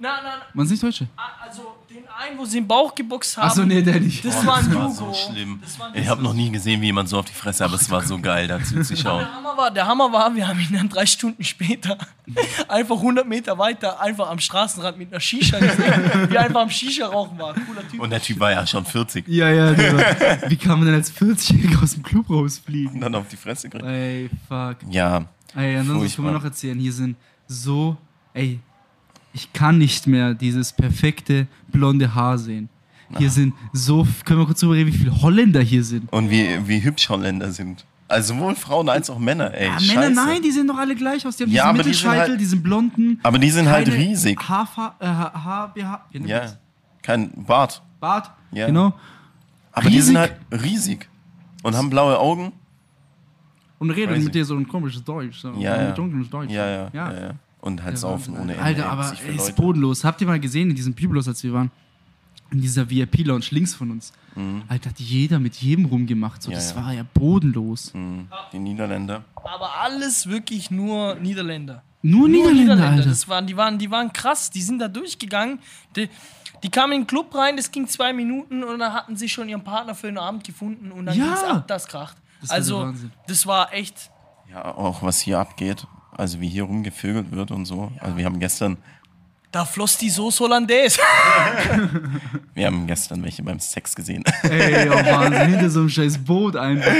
Na, Waren es nicht Deutsche? also den einen, wo sie im Bauch geboxt haben. Achso, nee, der nicht. Das war ein Das war Jugo. so schlimm. Das war ein Ich habe noch nie gesehen, wie jemand so auf die Fresse, aber es war so geil, dazu zu schauen. Der Hammer, war, der Hammer war, wir haben ihn dann drei Stunden später einfach 100 Meter weiter einfach am Straßenrand mit einer Shisha gesehen, wie er einfach am Shisha rauchen war. Cooler Typ. Und der Typ war ja schon 40 Ja, ja, der war, Wie kann man denn als 40-Jähriger aus dem Club rausfliegen? und dann auf die Fresse gekriegt. Ey, fuck. Ja, Ey, ansonsten können wir noch erzählen. Hier sind so, ey, ich kann nicht mehr dieses perfekte blonde Haar sehen. Hier sind so, können wir kurz drüber reden, wie viele Holländer hier sind? und wie, wie hübsch Holländer sind. Also sowohl Frauen als auch Männer, ey. Ja. Männer, nein, die sehen doch alle gleich aus. Die haben Ja, diesen aber die sind Mittelscheitel, halt- diesen blonden. Aber die sind halt riesig. Haarfa äh, man Ja, das? kein Bart. Bart, Ja. genau. Aber die sind Riesig. halt riesig. Und haben blaue Augen. Und reden Crazy. mit dir so ein komisches Deutsch. So Ja, ein ja. dunkles Deutsch. Ja, ja, ja. ja, Und halt saufen ohne Ende. Alter, aber ey, ist bodenlos. Habt ihr mal gesehen in diesem Biblos, als wir waren? In dieser VIP-Lounge links von uns. Alter, hat jeder mit jedem rumgemacht. So, Mhm. Ja, das ja. war ja bodenlos. Mhm. Die Niederländer. Aber alles wirklich nur Niederländer. Nur, Nur Niederländer, Alter. Das waren, die, waren, die waren krass, die sind da durchgegangen. Die, die kamen in den Club rein, das ging zwei Minuten und dann hatten sie schon ihren Partner für den Abend gefunden und dann Ja. ging's ab, das kracht. Das also, das war echt. Ja, auch was hier abgeht. Also wie hier rumgevögelt wird und so. Also wir haben gestern, Da floss die Soße Hollandaise. wir haben gestern welche beim Sex gesehen. Ey, oh Wahnsinn, hinter so einem scheiß Boot einfach.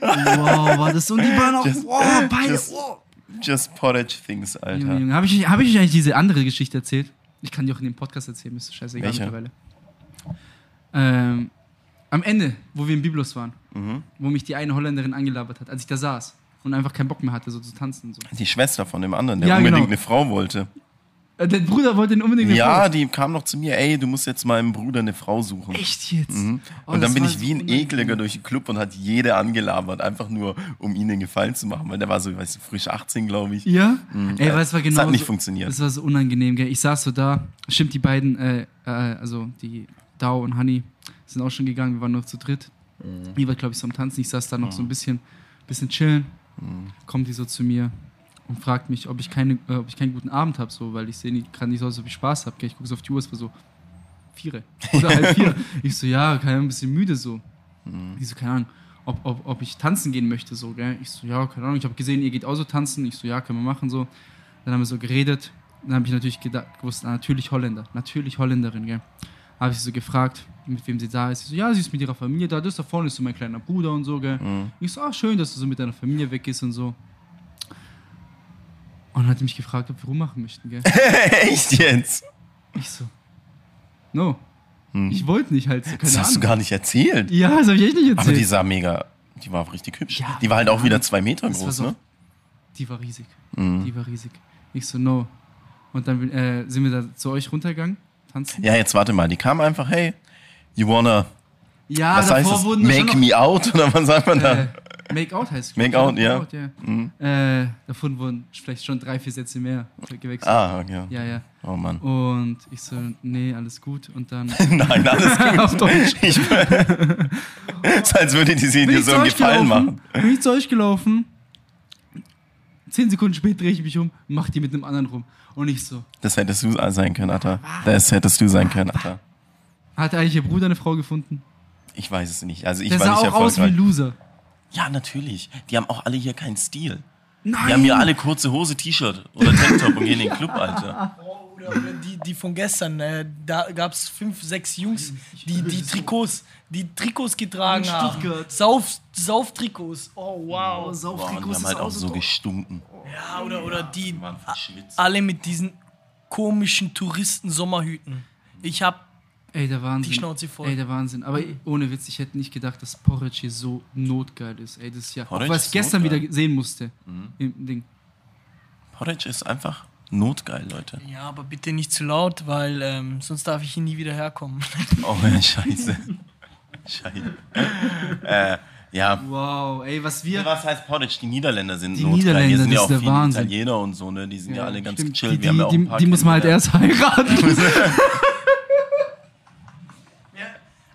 Wow, war das so. Und die waren auch, Just- wow, beide. just- Wow. Just Porridge Things, Junge, Alter. Junge, Habe ich, hab ich eigentlich diese andere Geschichte erzählt? Ich kann die auch in dem Podcast erzählen, ist scheißegal Welche? mittlerweile. Ähm, am Ende, wo wir im Biblos waren, Mhm. wo mich die eine Holländerin angelabert hat, als ich da saß und einfach keinen Bock mehr hatte, so zu tanzen so. Die Schwester von dem anderen, der Ja, unbedingt genau. eine Frau wollte. Äh, Der Bruder wollte den unbedingt eine Ja, Frau. die kam noch zu mir, ey, du musst jetzt meinem Bruder eine Frau suchen. Echt jetzt? Mhm. Oh, und das dann bin ich wie ein. Ekliger durch den Club und hat jede angelabert, einfach nur, um ihnen Gefallen zu machen, weil der war so, weißt du, frisch 18, glaube ich. Ja? Mhm. Ey, was war Das genau hat nicht so, funktioniert. Das war so unangenehm, gell? Ich saß so da, stimmt, die beiden, äh, äh, also die Dao und Honey sind auch schon gegangen, wir waren noch zu dritt. Mhm. Die war, glaube ich, so am Tanzen. Ich saß da noch so ein bisschen, bisschen chillen. Mhm. Kommt die so zu mir und fragt mich, ob ich, keine, äh, ob ich keinen guten Abend habe, so, weil ich sehe gerade nicht so aus, ob ich Spaß habe. Ich gucke so auf die Uhr, es war so vier oder halb vier. Ich so, ja, keine Ahnung, ein bisschen müde so. Mhm. Ich so, keine Ahnung, ob, ob, ob ich tanzen gehen möchte, so, gell? Ich so, ja, keine Ahnung. Ich habe gesehen, ihr geht auch so tanzen. Ich so, ja, können wir machen, so. Dann haben wir so geredet. Dann habe ich natürlich gedacht, gewusst, ah, natürlich Holländer, natürlich Holländerin, gell? Habe ich sie so gefragt, mit wem sie da ist. Sie so, ja, sie ist mit ihrer Familie da. Das da vorne ist so mein kleiner Bruder und so, gell? Mhm. Ich so, ah, schön, dass du so mit deiner Familie weg ist und so. Und dann hat sie mich gefragt, ob wir rummachen möchten, gell? Echt jetzt? Ich so, no. Hm. Ich wollte nicht halt, so, Das hast du Ahnung. gar nicht erzählt. Ja, das habe ich echt nicht erzählt. Aber die sah mega, die war richtig hübsch. Ja, die war halt auch wieder zwei Meter groß, so- ne? Die war riesig. Mhm. Die war riesig. Ich so, no. Und dann äh, sind wir da zu euch runtergegangen, tanzen. Ja, jetzt warte mal, die kam einfach, hey, you wanna, Ja, was heißt das? Make noch- me out? Oder was sagt man da? Äh, Make out heißt es. Make out, ja. ja. Mhm. Äh, davon wurden vielleicht schon drei, vier Sätze mehr gewechselt. Ah, okay. Ja, ja. Oh Mann. Und ich so, nee, alles gut. Und dann Nein, alles gut. auf Deutsch. Ich, ist, als würde die sie dir so einen Gefallen gelaufen, machen. bin ich zu euch gelaufen. Zehn Sekunden später drehe ich mich um, mach die mit einem anderen rum. Und ich so, Das hättest du sein können, Atta. Das hättest du sein können, Atta. hat eigentlich ihr Bruder eine Frau gefunden? Ich weiß es nicht. Also ich Der war sah nicht auch aus wie. Loser. Ja, natürlich. Die haben auch alle hier keinen Stil. Nein! Die haben hier alle kurze Hose, T-Shirt oder Tanktop und gehen in den Club, Alter. Oder, oder die, die von gestern, äh, da gab es fünf, sechs Jungs, die die Trikots, die Trikots getragen haben. Stuttgart. Sauf, Sauftrikots. Oh wow. Boah, und die haben halt auch so gestunken. Ja, oder, oder die Die alle mit diesen komischen Touristen-Sommerhüten. Ich hab Ey, der Wahnsinn. Die Schnauze voll. Ey, der Wahnsinn. Aber ohne Witz, ich hätte nicht gedacht, dass Porridge hier so notgeil ist. Ey, das ist ja. Porridge auch was ich gestern notgeil. wieder sehen musste. Mhm. Im Ding. Porridge ist einfach notgeil, Leute. Ja, aber bitte nicht zu laut, weil ähm, sonst darf ich hier nie wieder herkommen. Oh, ja, scheiße. scheiße. äh, Ja. Wow, ey, was wir. Was heißt Porridge? Die Niederländer sind Die. Niederländer, Hier sind ja auch viele Wahnsinn. Italiener und so, ne? Die sind ja, alle ganz Stimmt, gechillt. Die, Wir haben ja auch die, ein paar die muss man halt erst heiraten.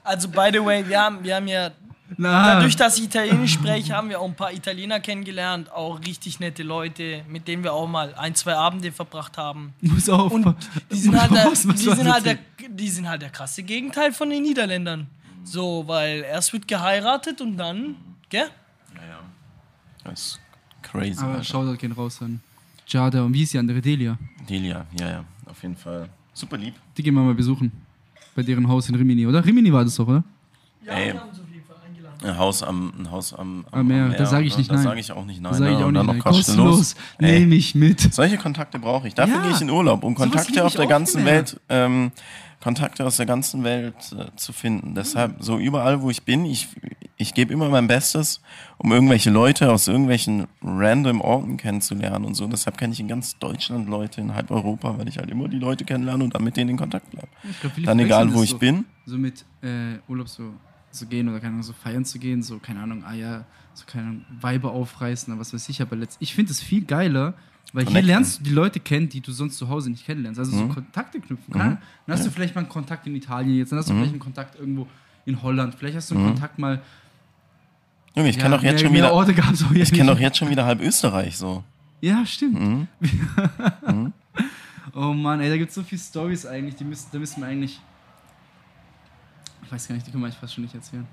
Also, by the way, wir haben, wir haben ja, Na, dadurch, dass ich Italienisch spreche, haben wir auch ein paar Italiener kennengelernt. Auch richtig nette Leute, mit denen wir auch mal ein, zwei Abende verbracht haben. muss auf. Und die sind halt, der, Was- was die war sind das halt, der, jetzt? die sind halt der krasse Gegenteil von den Niederländern. So, weil erst wird geheiratet und dann, gell? Ja, ja. Das ist crazy. Aber Alter. Shoutout gehen raus an Jada und wie ist die andere? Delia. Delia, ja, ja, auf jeden Fall. Super lieb. Die gehen wir mal besuchen. Bei deren Haus in Rimini, oder? Rimini war das doch, oder? Ja, Ey. wir haben eingeladen. Ein Haus am, ein Haus am, Am Meer, da sag ich nicht Da nein. sage ich auch nicht nein. Das sage ich auch nicht. Nein. kostenlos. Nehme ich mit. Solche Kontakte brauche ich. Dafür Ja. gehe ich in Urlaub, um Kontakte auf der ganzen immer. Welt, ähm, Kontakte aus der ganzen Welt äh, zu finden. Deshalb, so überall, wo ich bin, ich, ich gebe immer mein Bestes, um irgendwelche Leute aus irgendwelchen random Orten kennenzulernen und so. Deshalb kenne ich in ganz Deutschland Leute, in halb Europa, weil ich halt immer die Leute kennenlerne und dann mit denen in Kontakt bleibe. Dann egal, wo ich so. bin. So mit äh, Urlaub so zu gehen oder keine Ahnung, so feiern zu gehen, so, keine Ahnung, ah ja, so keine Ahnung, Weiber aufreißen oder was weiß ich, aber letzt, ich finde es viel geiler, weil hier lernst du die Leute kennen, die du sonst zu Hause nicht kennenlernst. Also Mhm. so Kontakte knüpfen. Kann, Dann hast du vielleicht mal einen Kontakt in Italien jetzt, dann hast du Mhm. vielleicht einen Kontakt irgendwo in Holland, vielleicht hast du einen Kontakt mal. Junge, ich kenne doch jetzt schon wieder, Orte gab's auch ich kenne doch jetzt schon wieder halb Österreich so. Ja, stimmt. Mhm. oh Mann, ey, da gibt es so viele Stories eigentlich, die müssen, da müssen wir eigentlich. Ich weiß gar nicht, die können wir eigentlich fast schon nicht erzählen.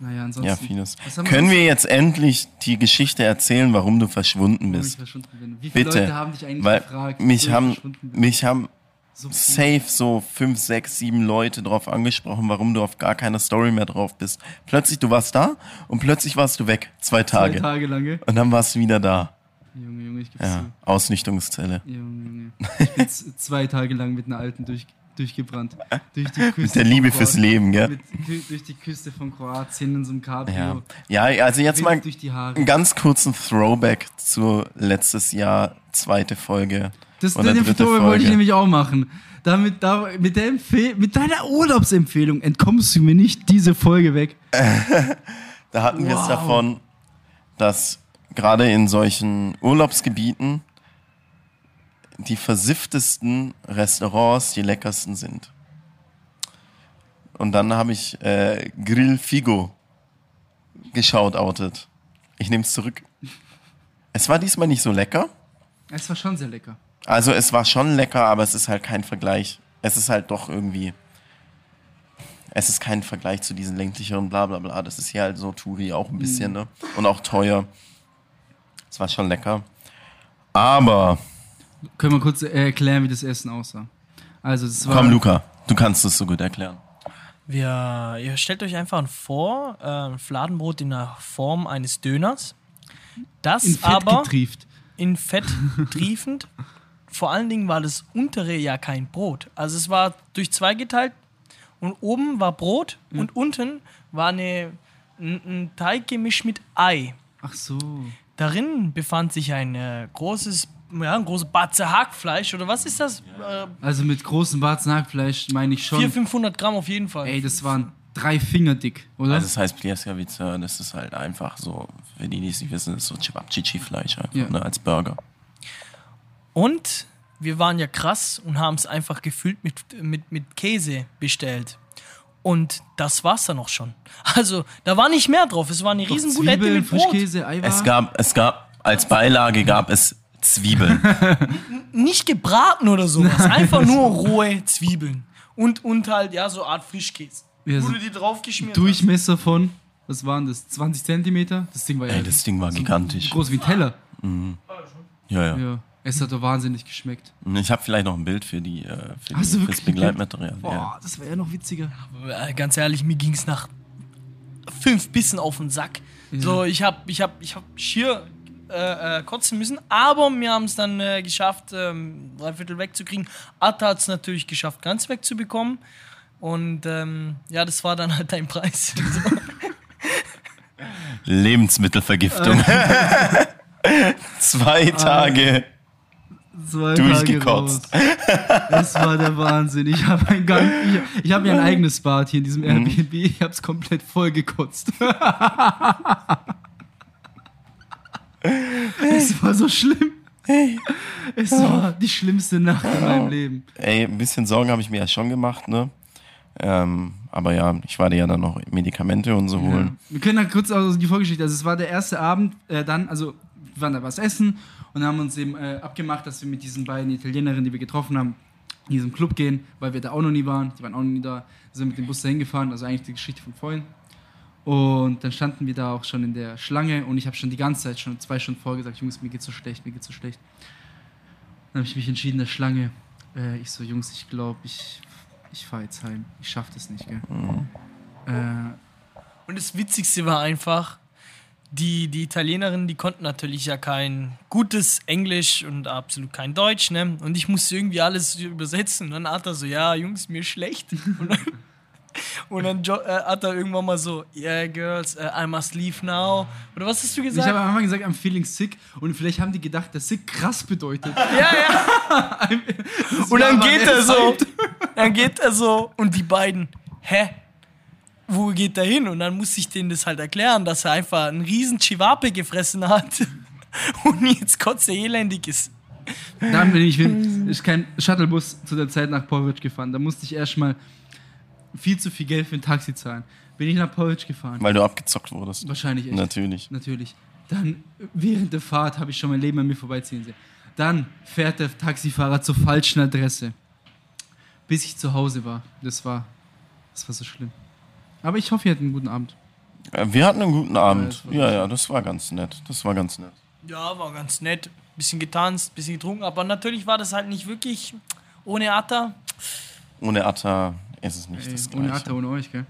Naja, ansonsten. Ja, vieles. Können wir jetzt endlich die Geschichte erzählen, warum du verschwunden bist? verschwunden. Wie viele Bitte. Leute haben dich eigentlich Weil gefragt? mich haben, mich haben So safe so fünf, sechs, sieben Leute drauf angesprochen, warum du auf gar keiner Story mehr drauf bist. Plötzlich, du warst da und plötzlich warst du weg. Zwei zwei Tage. Tage lange. Und dann warst du wieder da. Junge, Junge, ich geb's Ja, zu. Ausnüchterungszelle. Junge, Junge. Ich bin zwei Tage lang mit einer Alten durch, durchgebrannt. Durch die Küste Mit der Liebe fürs. Leben, gell? Mit, durch die Küste von Kroatien in so einem Ja. Cabrio. ja, also jetzt mal Wind durch die Haare. einen ganz kurzen Throwback zu letztes Jahr, zweite Folge. Das oder den dritte Folge wollte ich nämlich auch machen. Damit, da, mit, der Empfehl mit deiner Urlaubsempfehlung entkommst du mir nicht diese Folge weg. Da hatten wir es Wow. davon, dass gerade in solchen Urlaubsgebieten die versifftesten Restaurants die leckersten sind. Und dann habe ich äh, Grill Figo geschautoutet. Ich nehme es zurück. Es war diesmal nicht so lecker. Es war schon sehr lecker. Also es war schon lecker, aber es ist halt kein Vergleich. Es ist halt doch irgendwie. Es ist kein Vergleich zu diesen ländlicheren bla bla bla. Das ist hier halt so Touri auch ein bisschen, ne? Und auch teuer. Es war schon lecker. Aber, Können wir kurz äh, erklären, wie das Essen aussah? Also, das war. komm, Luca, du kannst es so gut erklären. Wir, ihr stellt euch einfach vor, äh, ein Fladenbrot in der Form eines Döners. Das in Fett aber getrieft. in Fett triefend. Vor allen Dingen war das untere ja kein Brot. Also es war durch zwei geteilt und oben war Brot und unten war eine, ein, ein Teiggemisch mit Ei. Ach so. Darin befand sich ein äh, großes, ja, ein großes Batze Hackfleisch oder was ist das? Äh, Also mit großem Barzen Hackfleisch meine ich schon. 400, 500 Gramm auf jeden Fall. Ey, das waren drei Finger dick, oder? Also das heißt Plieskavica, das ist halt einfach so, für die, es nicht wissen, das ist so Cevapcici-Fleisch einfach, Ja. ne, als Burger. Und wir waren ja krass und haben es einfach gefüllt mit, mit, mit Käse bestellt. Und das war's dann auch schon. Also, da war nicht mehr drauf. Es war eine riesen Bulette mit Brot. Frischkäse, Eiweiß. Es gab, es gab, als Beilage gab es Zwiebeln. Nicht gebraten oder sowas. Einfach nur rohe Zwiebeln. Und, und halt, ja, so eine Art Frischkäse. Ja, so du die drauf geschmiert Durchmesser von, was waren das? 20 Zentimeter? Das Ding war ja Ey, das Ding war gigantisch. groß wie ein Teller. Ja, ja. Ja. Es hat doch wahnsinnig geschmeckt. Ich habe vielleicht noch ein Bild für die, äh, für Hast die du fürs wirklich Begleitmaterial. Boah, Ja. das wäre ja noch witziger. hast. Äh, Ganz ehrlich, mir ging's nach fünf Bissen auf den Sack. So, ich hab, ich hab, ich hab schier äh, äh, kotzen müssen, aber wir haben es dann äh, geschafft, ähm, drei Viertel wegzukriegen. Atta hat es natürlich geschafft, ganz wegzubekommen. Und ähm, ja, das war dann halt dein Preis. Lebensmittelvergiftung. Äh. Zwei Tage. zwei Tage Durchgekotzt. raus. Es war der Wahnsinn. Ich habe ein Gang, ich, ich habe mir ein eigenes Bad hier in diesem Mhm. Airbnb. Ich habe es komplett voll gekotzt. es war so schlimm. Es war die schlimmste Nacht in meinem Leben. Ey, ein bisschen Sorgen habe ich mir ja schon gemacht, ne? Ähm, aber ja, ich werde ja dann noch Medikamente und so holen. Wir können da kurz also die Vorgeschichte. Also es war der erste Abend, äh, dann, also wir waren da was essen und haben uns eben äh, abgemacht, dass wir mit diesen beiden Italienerinnen, die wir getroffen haben, in diesem Club gehen, weil wir da auch noch nie waren. Die waren auch noch nie da. Sind mit dem Bus dahin gefahren, also eigentlich die Geschichte von vorhin. Und dann standen wir da auch schon in der Schlange und ich habe schon die ganze Zeit, schon zwei Stunden vorher gesagt, Jungs, mir geht's so schlecht, mir geht's so schlecht. Dann habe ich mich entschieden, der Schlange. Äh, ich so, Jungs, ich glaube, ich, ich fahre jetzt heim. Ich schaffe das nicht, gell. Äh, Und das Witzigste war einfach, die, die Italienerinnen, die konnten natürlich ja kein gutes Englisch und absolut kein Deutsch, ne? Und ich musste irgendwie alles übersetzen. Und dann hat er so, ja, Jungs, mir schlecht. Und dann, und dann jo äh, hat er irgendwann mal so, yeah, girls, uh, I must leave now. Oder was hast du Ich gesagt? habe am Anfang gesagt, I'm feeling sick und vielleicht haben die gedacht, dass sick krass bedeutet. ja, ja. Und dann geht er so. Dann geht er so. Und die beiden, hä? Wo geht er hin? Und dann muss ich denen das halt erklären, dass er einfach einen riesen Chivape gefressen hat. Und jetzt kotze elendig ist. Dann bin ich, bin, ist kein Shuttlebus zu der Zeit nach Porridge gefahren. Da musste ich erstmal viel zu viel Geld für ein Taxi zahlen. Bin ich nach Porridge gefahren. Weil du abgezockt wurdest. Wahrscheinlich echt. Natürlich. Natürlich. Dann während der Fahrt habe ich schon mein Leben an mir vorbeiziehen sehen. Dann fährt der Taxifahrer zur falschen Adresse. Bis ich zu Hause war. Das war, das war so schlimm. Aber ich hoffe, ihr hattet einen guten Abend. Äh, Wir hatten einen guten Abend. war Ja, ja, das war ganz nett. Das war ganz nett. Ja, war ganz nett. Bisschen getanzt, bisschen getrunken. Aber natürlich war das halt nicht wirklich ohne Atta. Ohne Atta ist es nicht Ey, das ohne Gleiche. Atta, ohne euch, gell?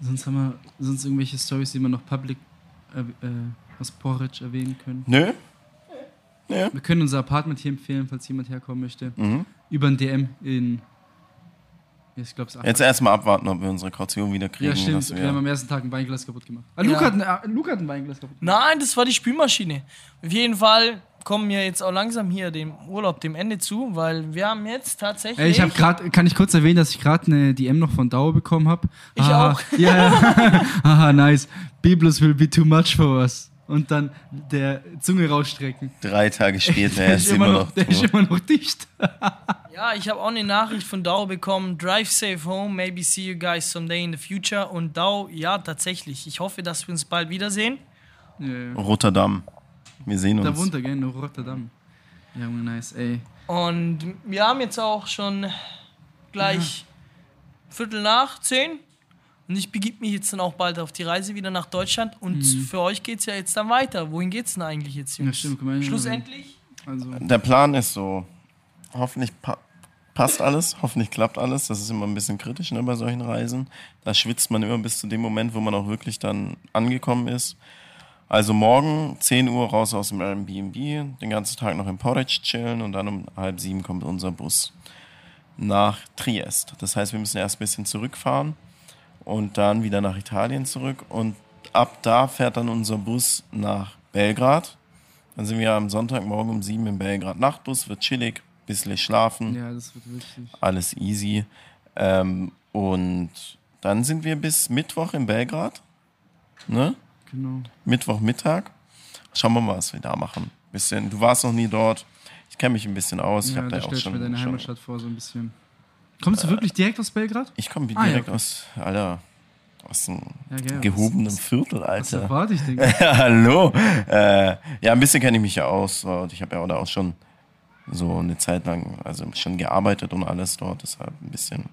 Sonst haben wir sonst irgendwelche Stories, die wir noch public äh, äh, aus Porridge erwähnen können. Nö? Wir können unser Apartment hier empfehlen, falls jemand herkommen möchte. Mhm. Über ein DM in. Ja, ich glaube, es ist Jetzt erstmal abwarten, ob wir unsere Kaution wieder kriegen. Ja, stimmt. Wir haben am ersten Tag ein Weinglas kaputt gemacht. Ah, Ja. Luca, hat ein, äh, Luca hat ein Weinglas kaputt gemacht. Nein, das war die Spülmaschine. Auf jeden Fall kommen wir jetzt auch langsam hier dem Urlaub dem Ende zu, weil wir haben jetzt tatsächlich. Ich habe gerade, kann ich kurz erwähnen, dass ich gerade eine DM noch von Dauer bekommen habe? Ich auch. Ja, ja. Haha, nice. Biblos will be too much for us. Und dann der Zunge rausstrecken. drei Tage später er ist immer noch der ist immer noch dicht. Ja, ich habe auch eine Nachricht von Dau bekommen. Drive safe home, maybe see you guys someday in the future. Und Dau, ja, tatsächlich. Ich hoffe, dass wir uns bald wiedersehen. Rotterdam. Wir sehen Da uns. wohnt er, gell? In Rotterdam. Ja, Junge, nice, ey. Und wir haben jetzt auch schon gleich Viertel nach zehn. Und ich begib mich jetzt dann auch bald auf die Reise wieder nach Deutschland. Und für euch geht's ja jetzt dann weiter. Wohin geht's denn eigentlich jetzt, Jungs? Ja, stimmt, ja, Schlussendlich? Also, Der Plan ist so, hoffentlich pa passt alles, hoffentlich klappt alles. Das ist immer ein bisschen kritisch ne, bei solchen Reisen. Da schwitzt man immer bis zu dem Moment, wo man auch wirklich dann angekommen ist. Also morgen 10 Uhr raus aus dem Airbnb, den ganzen Tag noch in Porridge chillen und dann um halb sieben kommt unser Bus nach Triest. Das heißt, wir müssen erst ein bisschen zurückfahren und dann wieder nach Italien zurück und ab da fährt dann unser Bus nach Belgrad. Dann sind wir am Sonntagmorgen um sieben im Belgrad Nachtbus, wird chillig, bisschen schlafen, ja, das wird wirklich. alles easy. Ähm, und dann sind wir bis Mittwoch in Belgrad. Ne? Genau. Mittwochmittag. Schauen wir mal, was wir da machen. Bisschen, du warst noch nie dort. Ich kenne mich ein bisschen aus. ich Ja, habe da auch schon. mir deine schon Heimatstadt vor, so ein bisschen. Kommst du wirklich direkt aus Belgrad? ich komme Ah, ja, direkt okay. aus, Alter, aus einem Ja, gehobenen Was, Viertel, was Alter. erwarte ich denn? Ja, hallo. Äh, ja, ein bisschen kenne ich mich ja aus. Und ich habe ja auch da auch schon so eine Zeit lang, also schon gearbeitet und alles dort. Deshalb ein bisschen.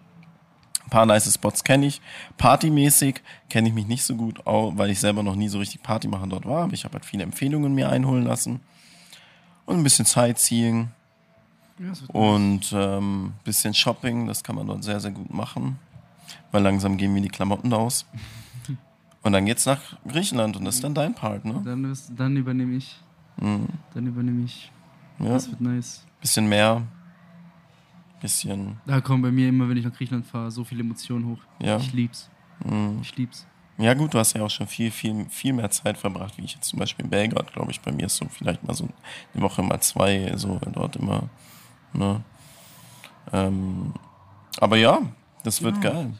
Ein paar nice Spots kenne ich. Partymäßig kenne ich mich nicht so gut, auch weil ich selber noch nie so richtig Party machen dort war. Aber ich habe halt viele Empfehlungen mir einholen lassen. Und ein bisschen Sightseeing Ja, und ähm, bisschen Shopping. Das kann man dort sehr, sehr gut machen. Weil langsam gehen mir die Klamotten aus. Und dann geht's nach Griechenland und das ist dann dein Part, ne? Dann, dann übernehme ich. Mhm. Dann übernehme ich. Ja, Das wird nice. bisschen mehr. Bisschen, Da kommen bei mir immer, wenn ich nach Griechenland fahre, so viele Emotionen hoch. ja. Ich lieb's. Mhm. Ich lieb's. Ja gut, du hast ja auch schon viel, viel, viel mehr Zeit verbracht, wie ich jetzt zum Beispiel in Belgrad, glaube ich. Bei mir ist so vielleicht mal so eine Woche mal zwei, so dort immer. Ne? Ähm, aber ja, das wird Genau. geil.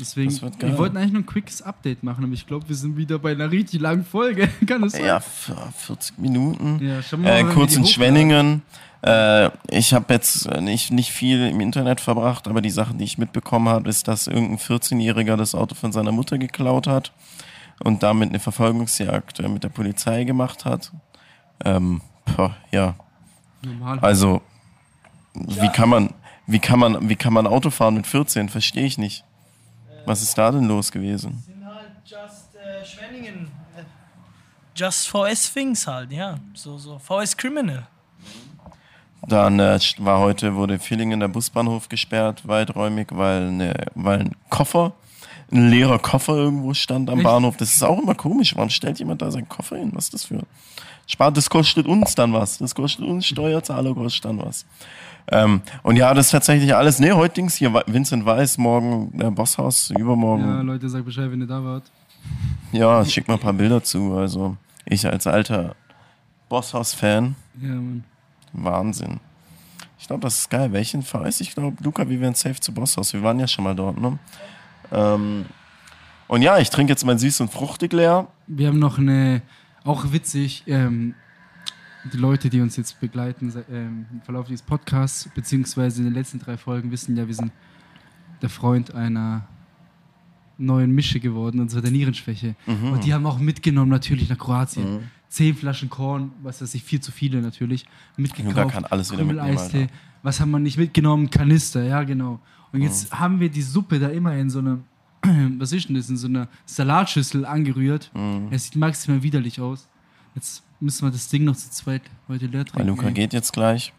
Deswegen, wir wollten eigentlich nur ein quickes Update machen, aber ich glaube, wir sind wieder bei einer richtig langen Folge. Kann das sein? Ja, f- 40 Minuten. Ja, mal, Äh, wenn wir kurz in. Schwenningen. Äh, ich habe jetzt äh, nicht, nicht viel im Internet verbracht, aber die Sache, die ich mitbekommen habe, ist, dass irgendein 14-Jähriger das Auto von seiner Mutter geklaut hat und damit eine Verfolgungsjagd äh, mit der Polizei gemacht hat. Ähm, boah, ja, Normal. also wie kann man, wie kann man, wie kann man Auto fahren mit 14? Verstehe ich nicht. Was ist da denn los gewesen? sind halt just äh, Schwenningen. Äh, just VS Things halt, ja. So, so VS Criminal. Dann äh, war heute, wurde Villingen der Busbahnhof gesperrt, weiträumig, weil, ne, weil ein Koffer, ein leerer Koffer irgendwo stand am Echt? Bahnhof. Das ist auch immer komisch. Warum stellt jemand da seinen Koffer hin? Was ist das für? Spart, das kostet uns dann was. Das kostet uns Steuerzahler, kostet dann was. Ähm, und ja, das ist tatsächlich alles. Ne, heute Dings hier, Vincent Weiß, morgen der Bosshaus, übermorgen. ja, Leute, sagt Bescheid, wenn ihr da wart. Ja, schick mal ein paar Bilder zu. Also, ich als alter Bosshaus-Fan, Ja, Mann. Wahnsinn. Ich glaube, das ist geil. Welchen Vereis? Ich glaube, Luca, wir wären safe zu Bosshaus. Wir waren ja schon mal dort, ne? Ähm, und ja, ich trinke jetzt mein Süß und Fruchtig leer. Wir haben noch eine, auch witzig, ähm, die Leute, die uns jetzt begleiten ähm, im Verlauf dieses Podcasts, beziehungsweise in den letzten drei Folgen, wissen ja, wir sind der Freund einer neuen Mische geworden, und zwar der Nierenschwäche. Und die haben auch mitgenommen natürlich nach Kroatien. Mhm. Zehn Flaschen Korn, was weiß ich, viel zu viele natürlich. Mitgekauft. Luca kann alles wieder mitnehmen. Alter. Was haben wir nicht mitgenommen? Kanister, ja genau. Und Mhm. jetzt haben wir die Suppe da immer in so einer, was ist denn das, in so einer Salatschüssel angerührt. Mhm. Es sieht maximal widerlich aus. Jetzt müssen wir das Ding noch zu zweit heute leer Weil trinken. Luca ey. geht jetzt gleich.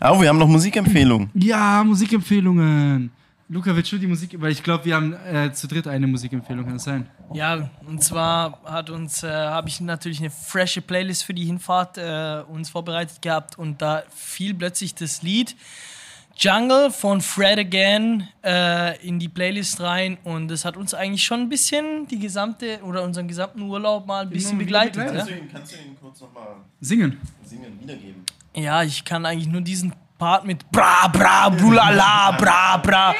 Oh, wir haben noch Musikempfehlungen. Ja, Musikempfehlungen. Luca, willst du die Musik, weil ich glaube, wir haben äh, zu dritt eine Musikempfehlung, kann das sein? Ja, und zwar hat uns, äh, habe ich natürlich eine frische Playlist für die Hinfahrt äh, uns vorbereitet gehabt und da fiel plötzlich das Lied Jungle von Fred Again äh, in die Playlist rein und das hat uns eigentlich schon ein bisschen die gesamte oder unseren gesamten Urlaub mal ein bisschen begleitet. begleitet. Ja? Kannst du ihn kurz nochmal Singen. singen, wiedergeben? ja, ich kann eigentlich nur diesen Part mit Bra, Bra, Brulala, Bra, Bra.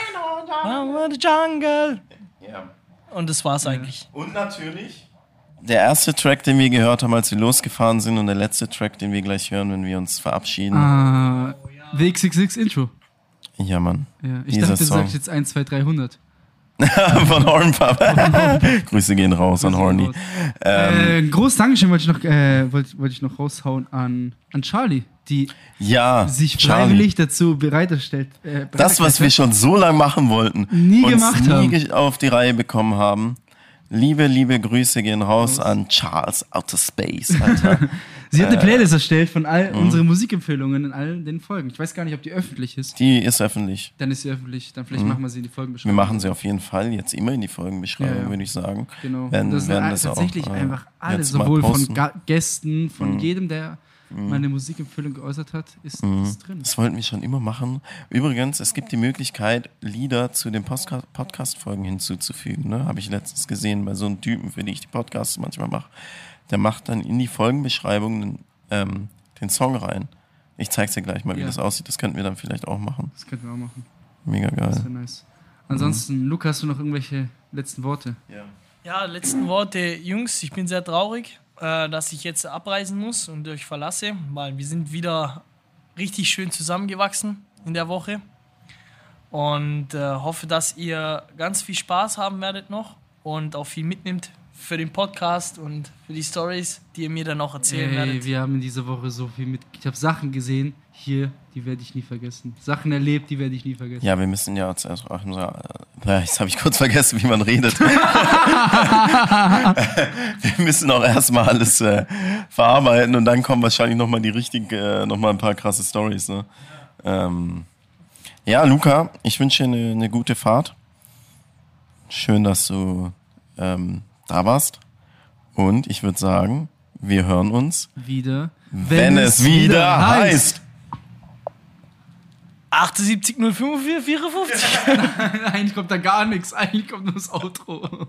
Ah, the Jungle. Ja. Und das war's eigentlich. Und natürlich. Der erste Track, den wir gehört haben, als wir losgefahren sind, und der letzte Track, den wir gleich hören, wenn wir uns verabschieden. Ah, The XXX Intro. Ja, Mann. Ja, ich Dieser dachte, du Song. sagst jetzt 1, 2, 300. Von Hornpub. Grüße gehen raus an Horny. Ähm, äh, ein großes Dankeschön wollte ich noch, äh, wollte, wollte ich noch raushauen an, an Charlie, die ja, sich Charlie. freiwillig dazu bereitgestellt äh, Das, was wir schon so lange machen wollten, Nie gemacht nie haben. auf die Reihe bekommen haben. Liebe, liebe Grüße gehen raus an Charles Outer Space, Alter. Sie Äh. hat eine Playlist erstellt von all Mhm. unseren Musikempfehlungen in all den Folgen. Ich weiß gar nicht, ob die öffentlich ist. Die ist öffentlich. Dann ist sie öffentlich. Dann vielleicht machen wir sie in die Wir Folgenbeschreibung. machen sie auf jeden Fall jetzt immer in die Folgenbeschreibung, Ja, ja. würde ich sagen. Genau. Werden, das werden das tatsächlich auch, äh, einfach alle, sowohl von. Mhm. Ga Gästen, von jedem, der meine Musikempfehlung geäußert hat, ist, ist drin. Das wollten wir schon immer machen. Übrigens, es gibt die Möglichkeit, Lieder zu den Podcast-Folgen hinzuzufügen. Ne? Habe ich letztens gesehen bei so einem Typen, für die ich die Podcasts manchmal mache. Der macht dann in die Folgenbeschreibung ähm, den Song rein. Ich zeig's dir gleich mal, wie Ja. das aussieht. Das könnten wir dann vielleicht auch machen. Das könnten wir auch machen. Mega Das geil. wäre nice. Ansonsten, Luca, hast du noch irgendwelche letzten Worte? Ja. Ja, letzten Worte, Jungs. Ich bin sehr traurig, äh, dass ich jetzt abreisen muss und euch verlasse, weil wir sind wieder richtig schön zusammengewachsen in der Woche. Und äh, hoffe, dass ihr ganz viel Spaß haben werdet noch und auch viel mitnimmt für den Podcast und für die Stories, die ihr mir dann auch erzählen Ey, werdet. wir haben in dieser Woche so viel mit. Ich habe Sachen gesehen hier, die werde ich nie vergessen. Sachen erlebt, die werde ich nie vergessen. Ja, wir müssen ja zuerst äh, jetzt habe ich kurz vergessen, wie man redet. wir müssen auch erstmal alles äh, verarbeiten und dann kommen wahrscheinlich nochmal die richtigen, äh, nochmal ein paar krasse Stories. Ne? Ähm, ja, Luca, ich wünsche dir eine, eine gute Fahrt. Schön, dass du ähm, da warst. Und ich würde sagen, wir hören uns, Wieder. wenn, es wieder heißt. 78 054 54. Eigentlich kommt da gar nichts. Eigentlich kommt nur das Outro.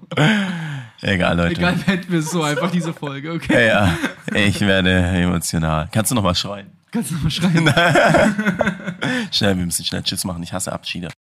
Egal, Leute. Egal, beenden wir es so einfach diese Folge, okay? Ja, ja, ich werde emotional. Kannst du noch mal schreien? Kannst du noch mal schreiben? Schnell, wir müssen schnell Tschüss machen. Ich hasse Abschiede.